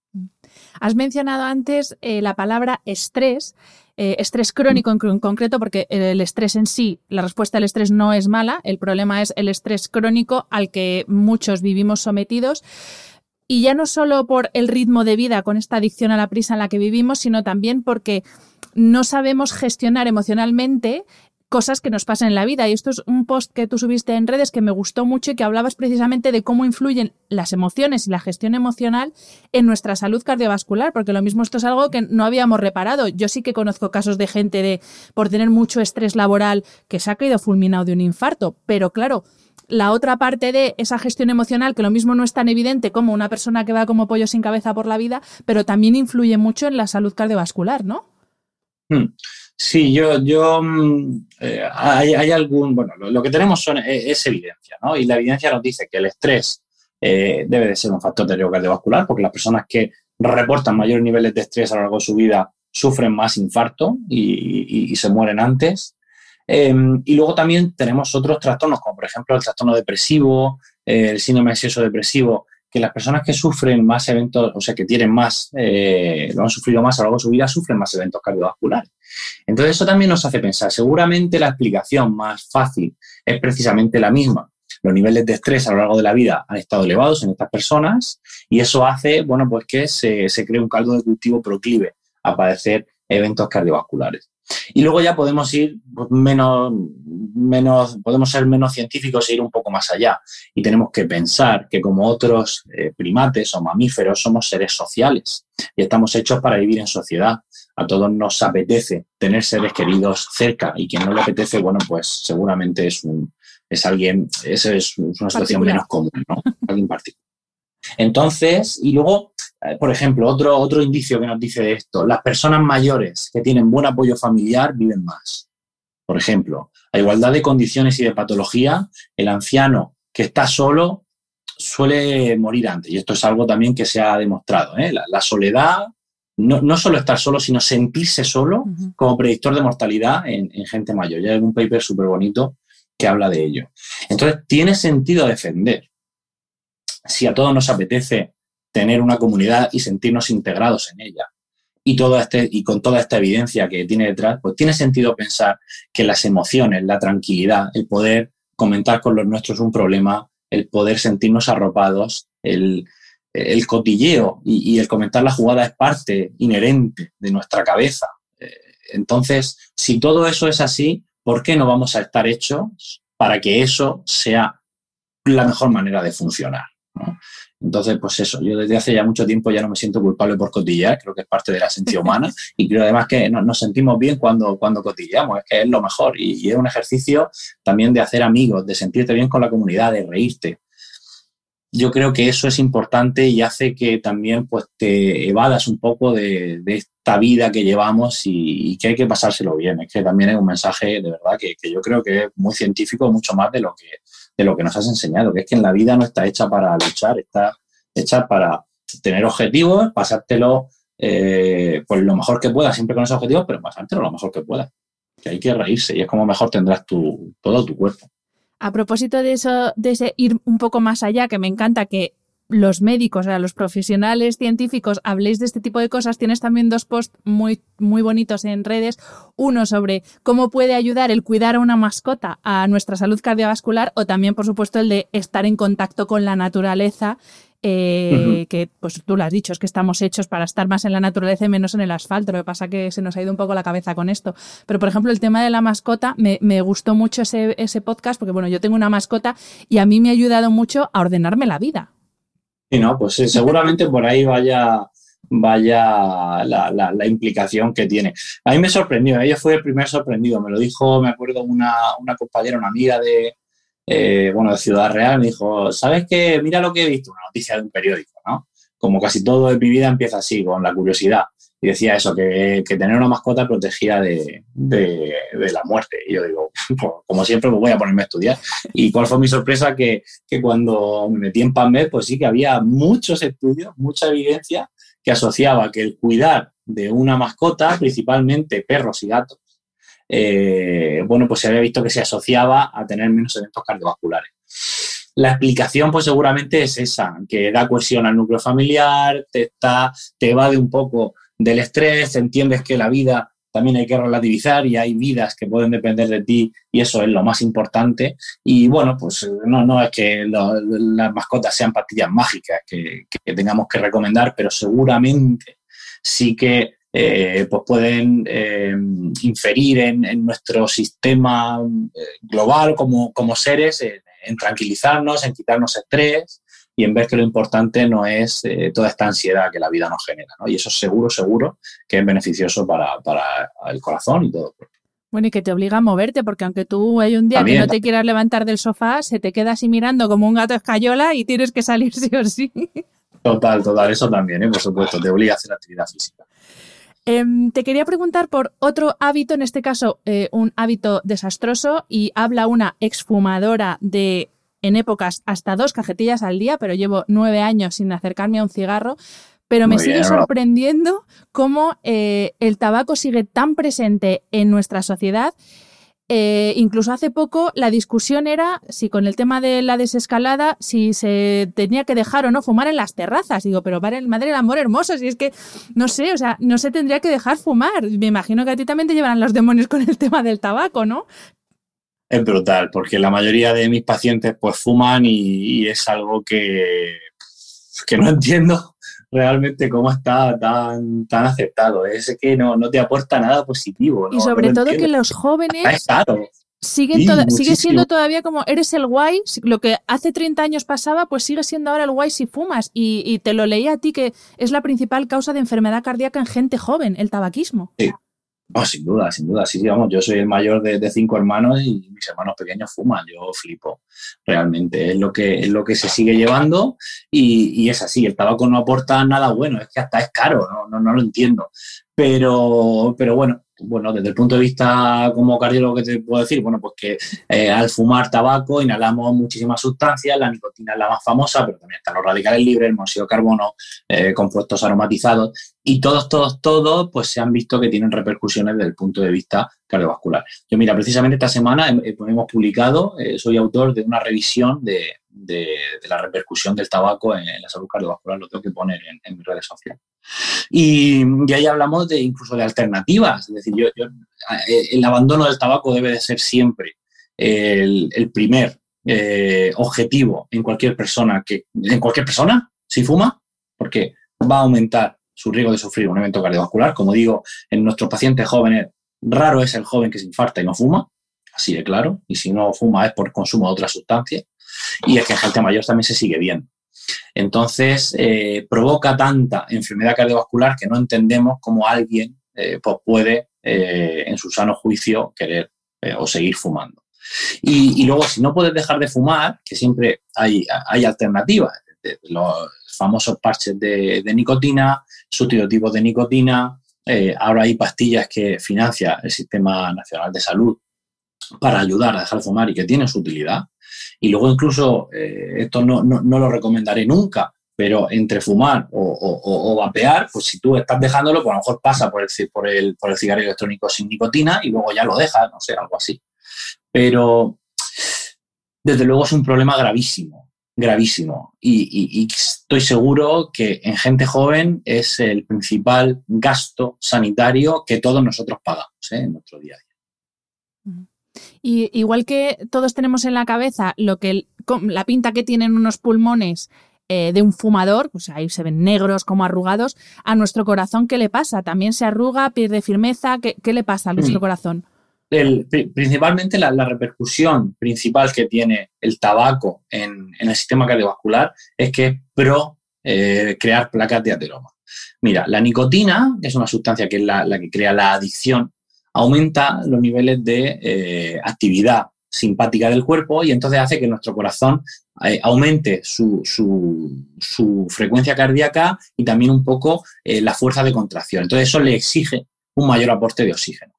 Has mencionado antes eh, la palabra estrés, eh, estrés crónico en, concreto, porque el estrés en sí, la respuesta al estrés no es mala, el problema es el estrés crónico al que muchos vivimos sometidos. Y ya no solo por el ritmo de vida con esta adicción a la prisa en la que vivimos, sino también porque no sabemos gestionar emocionalmente cosas que nos pasan en la vida. Y esto es un post que tú subiste en redes que me gustó mucho y que hablabas precisamente de cómo influyen las emociones y la gestión emocional en nuestra salud cardiovascular, porque lo mismo esto es algo que no habíamos reparado. Yo sí que conozco casos de gente de por tener mucho estrés laboral que se ha caído fulminado de un infarto, pero claro, la otra parte de esa gestión emocional, que lo mismo no es tan evidente como una persona que va como pollo sin cabeza por la vida, pero también influye mucho en la salud cardiovascular, ¿no? Hmm. Sí, yo, yo mm, eh, hay, algún, bueno, lo, que tenemos e, es, evidencia, ¿no? Y la evidencia nos dice que el estrés eh, debe de ser un factor de riesgo cardiovascular, porque las personas que reportan mayores niveles de estrés a lo largo de su vida sufren más infarto y se mueren antes. Em, y luego también tenemos otros trastornos, como por ejemplo el trastorno depresivo, eh, el síndrome ansioso depresivo, que las personas que sufren más eventos, o sea, que tienen más, eh, lo han sufrido más a lo largo de su vida, sufren más eventos cardiovasculares. Entonces, eso también nos hace pensar, seguramente la explicación más fácil es precisamente la misma. Los niveles de estrés a lo largo de la vida han estado elevados en estas personas y eso hace, bueno, pues que se, se cree un caldo de cultivo proclive a padecer eventos cardiovasculares. Y luego ya podemos ir menos, menos, podemos ser menos científicos e ir un poco más allá. Y tenemos que pensar que como otros eh, primates o mamíferos somos seres sociales y estamos hechos para vivir en sociedad. A todos nos apetece tener seres queridos cerca y quien no le apetece, bueno, pues seguramente es un, es alguien, esa es una situación menos común, ¿no? Alguien particular. Entonces, y luego, por ejemplo, otro, otro indicio que nos dice de esto, las personas mayores que tienen buen apoyo familiar viven más. Por ejemplo, a igualdad de condiciones y de patología, el anciano que está solo suele morir antes. Y esto es algo también que se ha demostrado. ¿eh? La, soledad no, no, solo estar solo, sino sentirse solo como predictor de mortalidad en, gente mayor. Ya hay un paper súper bonito que habla de ello. Entonces, tiene sentido defender. Si a todos nos apetece tener una comunidad y sentirnos integrados en ella, y, todo este, y con toda esta evidencia que tiene detrás, pues tiene sentido pensar que las emociones, la tranquilidad, el poder comentar con los nuestros un problema, el poder sentirnos arropados, el, el cotilleo y, el comentar la jugada es parte inherente de nuestra cabeza. Eh, entonces, si todo eso es así, ¿por qué no vamos a estar hechos para que eso sea la mejor manera de funcionar? Entonces, pues eso, yo desde hace ya mucho tiempo ya no me siento culpable por cotillear, creo que es parte de la esencia humana y creo además que nos, sentimos bien cuando, cuando cotilleamos, es que es lo mejor y, es un ejercicio también de hacer amigos, de sentirte bien con la comunidad, de reírte. Yo creo que eso es importante y hace que también pues, te evadas un poco de, esta vida que llevamos y, que hay que pasárselo bien. Es que también es un mensaje de verdad que, que yo creo que es muy científico, mucho más de lo que, de lo que nos has enseñado, que es que en la vida no está hecha para luchar, está hecha para tener objetivos, pasártelo eh, pues lo mejor que puedas, siempre con esos objetivos, pero pasártelo lo mejor que puedas. Que hay que reírse y es como mejor tendrás tu, todo tu cuerpo. A propósito de eso, de ese ir un poco más allá, que me encanta que los médicos, o sea, los profesionales científicos habléis de este tipo de cosas, tienes también dos posts muy, muy bonitos en redes. Uno sobre cómo puede ayudar el cuidar a una mascota a nuestra salud cardiovascular o también, por supuesto, el de estar en contacto con la naturaleza. Eh, que pues tú lo has dicho, es que estamos hechos para estar más en la naturaleza y menos en el asfalto. Lo que pasa es que se nos ha ido un poco la cabeza con esto. Pero, por ejemplo, el tema de la mascota, me, me gustó mucho ese, ese podcast, porque bueno, yo tengo una mascota y a mí me ha ayudado mucho a ordenarme la vida. Sí, no, pues seguramente por ahí vaya, vaya la, implicación que tiene. A mí me sorprendió, ella fue el primer sorprendido, me lo dijo, me acuerdo, una, compañera, una amiga de, eh, bueno, de Ciudad Real, me dijo, ¿sabes qué? Mira lo que he visto, una noticia de un periódico, ¿no? Como casi todo en mi vida empieza así, con la curiosidad y decía eso, que, tener una mascota protegía de, la muerte. Y yo digo, pues, como siempre, pues voy a ponerme a estudiar. Y cuál fue mi sorpresa, que, cuando me metí en PAMED, pues sí que había muchos estudios, mucha evidencia que asociaba que el cuidar de una mascota, principalmente perros y gatos, eh, bueno, pues se había visto que se asociaba a tener menos eventos cardiovasculares. La explicación, pues seguramente es esa, que da cohesión al núcleo familiar, te, está, te evade un poco del estrés, entiendes que la vida también hay que relativizar y hay vidas que pueden depender de ti y eso es lo más importante. Y bueno, pues no, no es que las mascotas sean pastillas mágicas que, tengamos que recomendar, pero seguramente sí que eh, pues pueden eh, inferir en, nuestro sistema eh, global como, como seres, en tranquilizarnos, en quitarnos estrés y en ver que lo importante no es eh, toda esta ansiedad que la vida nos genera. ¿no? Y eso seguro, seguro que es beneficioso para, el corazón y todo. Bueno, y que te obliga a moverte, porque aunque tú hay un día que no te quieras levantar del sofá, se te queda así mirando como un gato escayola y tienes que salir sí o sí. Total, total, eso también, ¿eh? por supuesto, te obliga a hacer actividad física. Em, te quería preguntar por otro hábito, en este caso eh, un hábito desastroso, y habla una exfumadora de en épocas hasta dos cajetillas al día, pero llevo nueve años sin acercarme a un cigarro. Pero me sigue sorprendiendo cómo eh, el tabaco sigue tan presente en nuestra sociedad. Eh, incluso hace poco la discusión era si con el tema de la desescalada, si se tenía que dejar o no fumar en las terrazas. Digo, pero madre del amor hermoso, si es que, no sé, o sea, no se tendría que dejar fumar. Me imagino que a ti también te llevarán los demonios con el tema del tabaco, ¿no? Es brutal, porque la mayoría de mis pacientes pues fuman y, es algo que, que no entiendo realmente cómo está tan, tan aceptado. Es que no, no te aporta nada positivo. y sobre todo que los jóvenes... Siguen sigue siendo todavía como eres el guay, lo que hace 30 años pasaba, pues sigue siendo ahora el guay si fumas. Y, y te lo leí a ti que es la principal causa de enfermedad cardíaca en gente joven, el tabaquismo. Sí, Oh, sin duda, sin duda. Sí, digamos, yo soy el mayor de, cinco hermanos y mis hermanos pequeños fuman. Yo flipo. Realmente es lo que, es lo que se sigue llevando y, es así. El tabaco no aporta nada bueno. Es que hasta es caro. No, no, lo entiendo. Pero, pero bueno, bueno, desde el punto de vista como cardiólogo, que te puedo decir? Bueno, pues que eh, al fumar tabaco inhalamos muchísimas sustancias, la nicotina es la más famosa, pero también están los radicales libres, el monóxido de carbono, eh, compuestos aromatizados, y todos, todos, todos, pues se han visto que tienen repercusiones desde el punto de vista cardiovascular. Yo, mira, precisamente esta semana hemos publicado, soy autor de una revisión de, de, la repercusión del tabaco en, la salud cardiovascular, lo tengo que poner en, mis redes sociales. Y, ahí hablamos de incluso de alternativas, es decir, yo, eh, el abandono del tabaco debe de ser siempre el, primer eh, objetivo en cualquier persona que, en cualquier persona, si fuma, porque va a aumentar su riesgo de sufrir un evento cardiovascular. Como digo, en nuestros pacientes jóvenes, raro es el joven que se infarta y no fuma, así de claro, y si no fuma es por consumo de otras sustancias y es que en gente mayor también se sigue viendo. Entonces, eh, provoca tanta enfermedad cardiovascular que no entendemos cómo alguien eh, pues puede, eh, en su sano juicio, querer o seguir fumando. Y, luego, si no puedes dejar de fumar, que siempre hay, hay alternativas, famosos parches de, nicotina, sustitutivos de nicotina, ahora hay pastillas que financia el Sistema Nacional de Salud para ayudar a dejar de fumar y que tienen su utilidad. Y luego incluso, eh, esto no, lo recomendaré nunca, pero entre fumar o, vapear, pues si tú estás dejándolo, pues a lo mejor pasa por el, por, el, por el cigarrillo electrónico sin nicotina y luego ya lo dejas, no sé, algo así. Pero desde luego es un problema gravísimo, gravísimo. Y, estoy seguro que en gente joven es el principal gasto sanitario que todos nosotros pagamos ¿eh? en nuestro día a día. Y igual que todos tenemos en la cabeza lo que la pinta que tienen unos pulmones eh, de un fumador, pues ahí se ven negros como arrugados, a nuestro corazón, ¿qué le pasa? ¿También se arruga, pierde firmeza? ¿Qué, le pasa a nuestro mm. corazón? Principalmente la, repercusión principal que tiene el tabaco en, el sistema cardiovascular es que es pro eh, crear placas de ateroma. Mira, la nicotina, que es una sustancia que es la, que crea la adicción, aumenta los niveles de eh, actividad simpática del cuerpo y entonces hace que nuestro corazón eh, aumente su, frecuencia cardíaca y también un poco la fuerza de contracción. Entonces eso le exige un mayor aporte de oxígeno.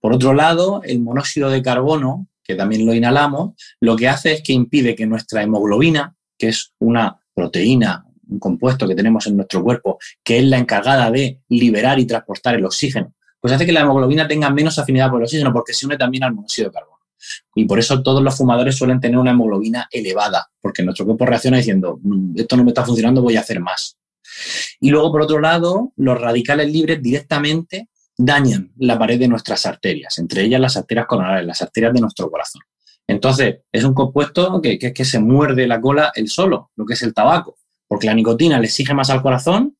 Por otro lado, el monóxido de carbono, que también lo inhalamos, lo que hace es que impide que nuestra hemoglobina, que es una proteína, un compuesto que tenemos en nuestro cuerpo, que es la encargada de liberar y transportar el oxígeno pues hace que la hemoglobina tenga menos afinidad por el oxígeno porque se une también al monóxido de carbono. Y por eso todos los fumadores suelen tener una hemoglobina elevada, porque nuestro cuerpo reacciona diciendo, mm, esto no me está funcionando, voy a hacer más. Y luego, por otro lado, los radicales libres directamente dañan la pared de nuestras arterias, entre ellas las arterias coronarias, las arterias de nuestro corazón. Entonces, es un compuesto que, que, que se muerde la cola el solo, lo que es el tabaco, porque la nicotina le exige más al corazón,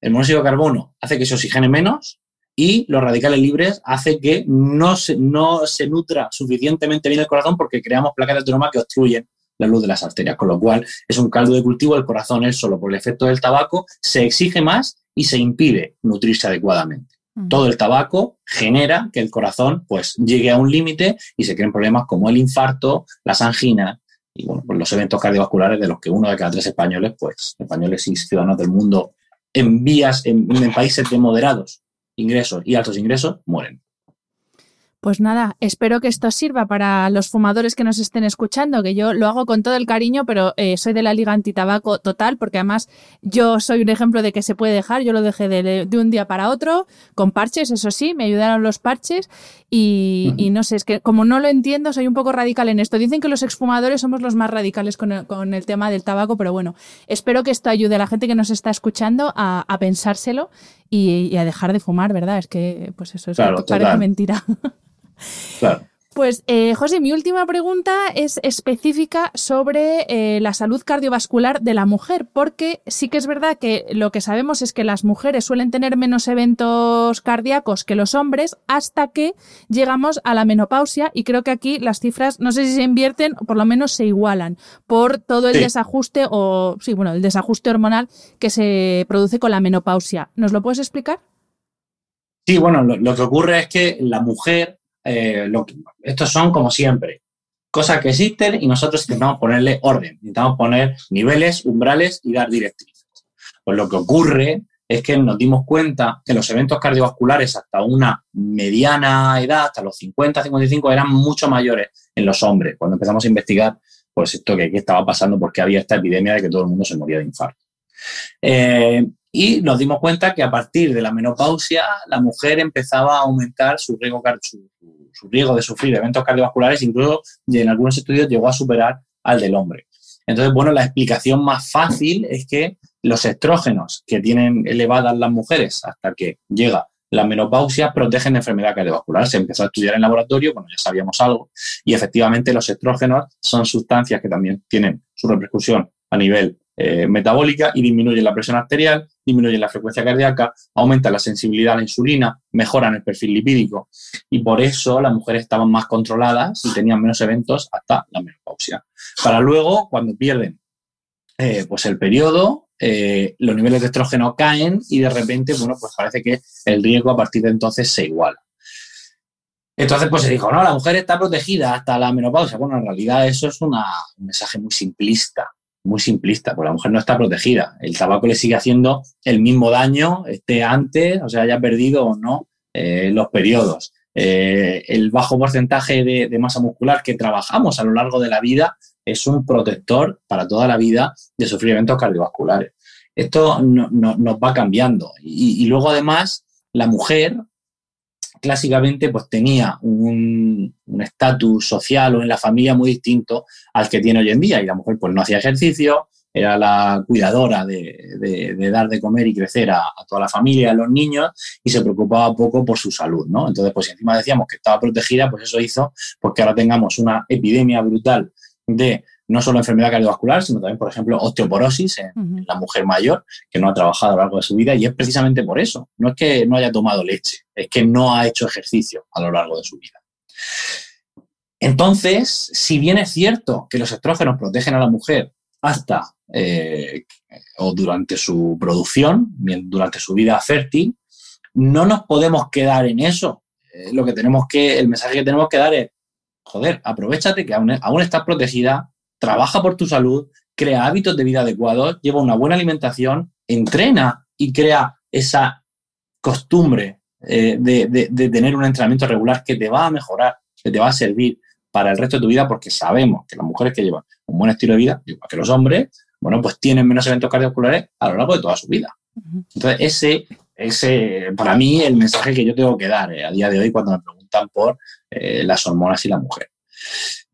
el monóxido de carbono hace que se oxigene menos y los radicales libres hace que no se, no se nutra suficientemente bien el corazón porque creamos placas de ateroma que obstruyen la luz de las arterias, con lo cual es un caldo de cultivo el corazón, él solo por el efecto del tabaco, se exige más y se impide nutrirse adecuadamente. Todo el tabaco genera que el corazón pues llegue a un límite y se creen problemas como el infarto, las anginas y bueno, pues los eventos cardiovasculares de los que uno de cada tres españoles, pues españoles y ciudadanos del mundo en vías, en, en países de moderados ingresos y altos ingresos mueren. Pues nada, espero que esto sirva para los fumadores que nos estén escuchando, que yo lo hago con todo el cariño, pero eh, soy de la Liga Antitabaco total, porque además yo soy un ejemplo de que se puede dejar, yo lo dejé de, un día para otro, con parches, eso sí, me ayudaron los parches y, no sé, es que como no lo entiendo, soy un poco radical en esto. Dicen que los exfumadores somos los más radicales con el, tema del tabaco, pero bueno, espero que esto ayude a la gente que nos está escuchando a, pensárselo y, a dejar de fumar, ¿verdad? Es que, pues eso, es parece mentira. Claro. Pues, eh, José, mi última pregunta es específica sobre eh, la salud cardiovascular de la mujer, porque sí que es verdad que lo que sabemos es que las mujeres suelen tener menos eventos cardíacos que los hombres hasta que llegamos a la menopausia y creo que aquí las cifras no sé si se invierten o por lo menos se igualan por todo el desajuste o, sí, bueno, el desajuste hormonal que se produce con la menopausia. ¿Nos lo puedes explicar? Sí, bueno, lo que ocurre es que la mujer eh, estos son como siempre, cosas que existen y nosotros intentamos ponerle orden, intentamos poner niveles, umbrales y dar directrices. Pues lo que ocurre es que nos dimos cuenta que los eventos cardiovasculares hasta una mediana edad, hasta los 50, 55, eran mucho mayores en los hombres. Cuando empezamos a investigar, pues esto que estaba pasando, porque había esta epidemia de que todo el mundo se moría de infarto. Eh, y nos dimos cuenta que a partir de la menopausia, la mujer empezaba a aumentar su riesgo, su riesgo de sufrir eventos cardiovasculares, incluso en algunos estudios llegó a superar al del hombre. Entonces, bueno, la explicación más fácil es que los estrógenos que tienen elevadas las mujeres hasta que llega la menopausia protegen de enfermedad cardiovascular. Se empezó a estudiar en laboratorio, bueno, ya sabíamos algo, y efectivamente los estrógenos son sustancias que también tienen su repercusión a nivel eh, metabólica y disminuyen la presión arterial, disminuyen la frecuencia cardíaca, aumentan la sensibilidad a la insulina, mejoran el perfil lipídico y por eso las mujeres estaban más controladas y tenían menos eventos hasta la menopausia. Para luego, cuando pierden eh, pues el periodo, eh, los niveles de estrógeno caen y de repente, bueno, pues parece que el riesgo a partir de entonces se iguala. Entonces, pues se dijo, no, la mujer está protegida hasta la menopausia. Bueno, en realidad eso es un mensaje muy simplista muy simplista, porque la mujer no está protegida. El tabaco le sigue haciendo el mismo daño, esté antes, o sea, haya perdido o no eh, los periodos. Eh, el bajo porcentaje de, masa muscular que trabajamos a lo largo de la vida es un protector para toda la vida de sufrir eventos cardiovasculares. Esto no, nos va cambiando. y luego, además, la mujer clásicamente pues tenía un estatus social o en la familia muy distinto al que tiene hoy en día y la mujer pues no hacía ejercicio, era la cuidadora de, dar de comer y crecer a, toda la familia, a los niños y se preocupaba poco por su salud, ¿no? Entonces pues si encima decíamos que estaba protegida, pues eso hizo pues, que ahora tengamos una epidemia brutal de no solo enfermedad cardiovascular, sino también, por ejemplo, osteoporosis en, la mujer mayor que no ha trabajado a lo largo de su vida y es precisamente por eso. No es que no haya tomado leche, es que no ha hecho ejercicio a lo largo de su vida. Entonces, si bien es cierto que los estrógenos protegen a la mujer hasta eh, o durante su producción, durante su vida fértil, no nos podemos quedar en eso. Eh, lo que tenemos que, el mensaje que tenemos que dar es, joder, aprovechate que aún, aún estás protegida, trabaja por tu salud, crea hábitos de vida adecuados, lleva una buena alimentación, entrena y crea esa costumbre eh, de, tener un entrenamiento regular que te va a mejorar, que te va a servir para el resto de tu vida, porque sabemos que las mujeres que llevan un buen estilo de vida, igual que los hombres, bueno, pues tienen menos eventos cardiovasculares a lo largo de toda su vida. Entonces, ese, ese, para mí, el mensaje que yo tengo que dar eh, a día de hoy cuando me preguntan por eh, las hormonas y la mujer.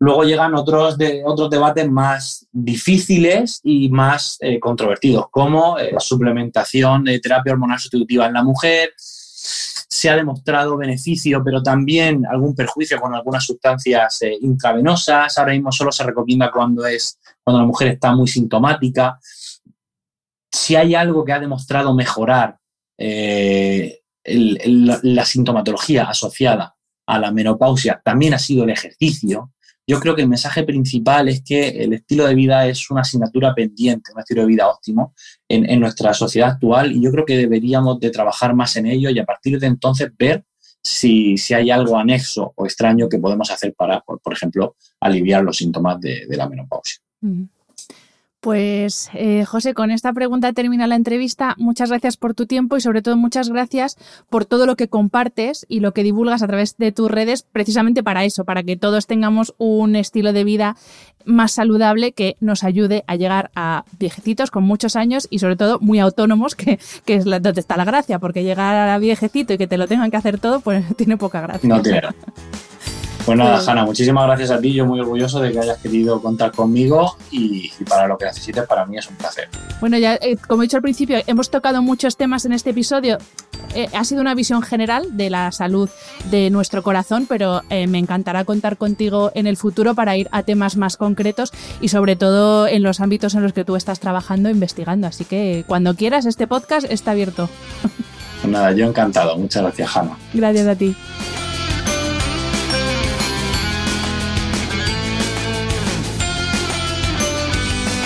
Luego llegan otros, de, otros debates más difíciles y más eh, controvertidos, como la eh, suplementación de terapia hormonal sustitutiva en la mujer. Se ha demostrado beneficio, pero también algún perjuicio con algunas sustancias eh. Ahora mismo solo se recomienda cuando, es, cuando la mujer está muy sintomática. Si hay algo que ha demostrado mejorar la sintomatología asociada a la menopausia, también ha sido el ejercicio yo creo que el mensaje principal es que el estilo de vida es una asignatura pendiente, un estilo de vida óptimo en, nuestra sociedad actual y yo creo que deberíamos de trabajar más en ello y a partir de entonces ver si, hay algo anexo o extraño que podemos hacer para, por, ejemplo, aliviar los síntomas de, la menopausia. Pues eh, José, con esta pregunta termina la entrevista. Muchas gracias por tu tiempo y sobre todo muchas gracias por todo lo que compartes y lo que divulgas a través de tus redes precisamente para eso, para que todos tengamos un estilo de vida más saludable que nos ayude a llegar a viejecitos con muchos años y sobre todo muy autónomos, que, es donde está la gracia, porque llegar a viejecito y que te lo tengan que hacer todo, pues tiene poca gracia. No tiene. Pues nada, Hanna, muchísimas gracias a ti. Yo muy orgulloso de que hayas querido contar conmigo y, para lo que necesites, para mí es un placer. Bueno, ya eh, como he dicho al principio, hemos tocado muchos temas en este episodio. Eh, ha sido una visión general de la salud de nuestro corazón, pero eh, me encantará contar contigo en el futuro para ir a temas más concretos y sobre todo en los ámbitos en los que tú estás trabajando, investigando. Así que cuando quieras, este podcast está abierto. Pues nada, yo encantado. Muchas gracias, Hanna. Gracias a ti.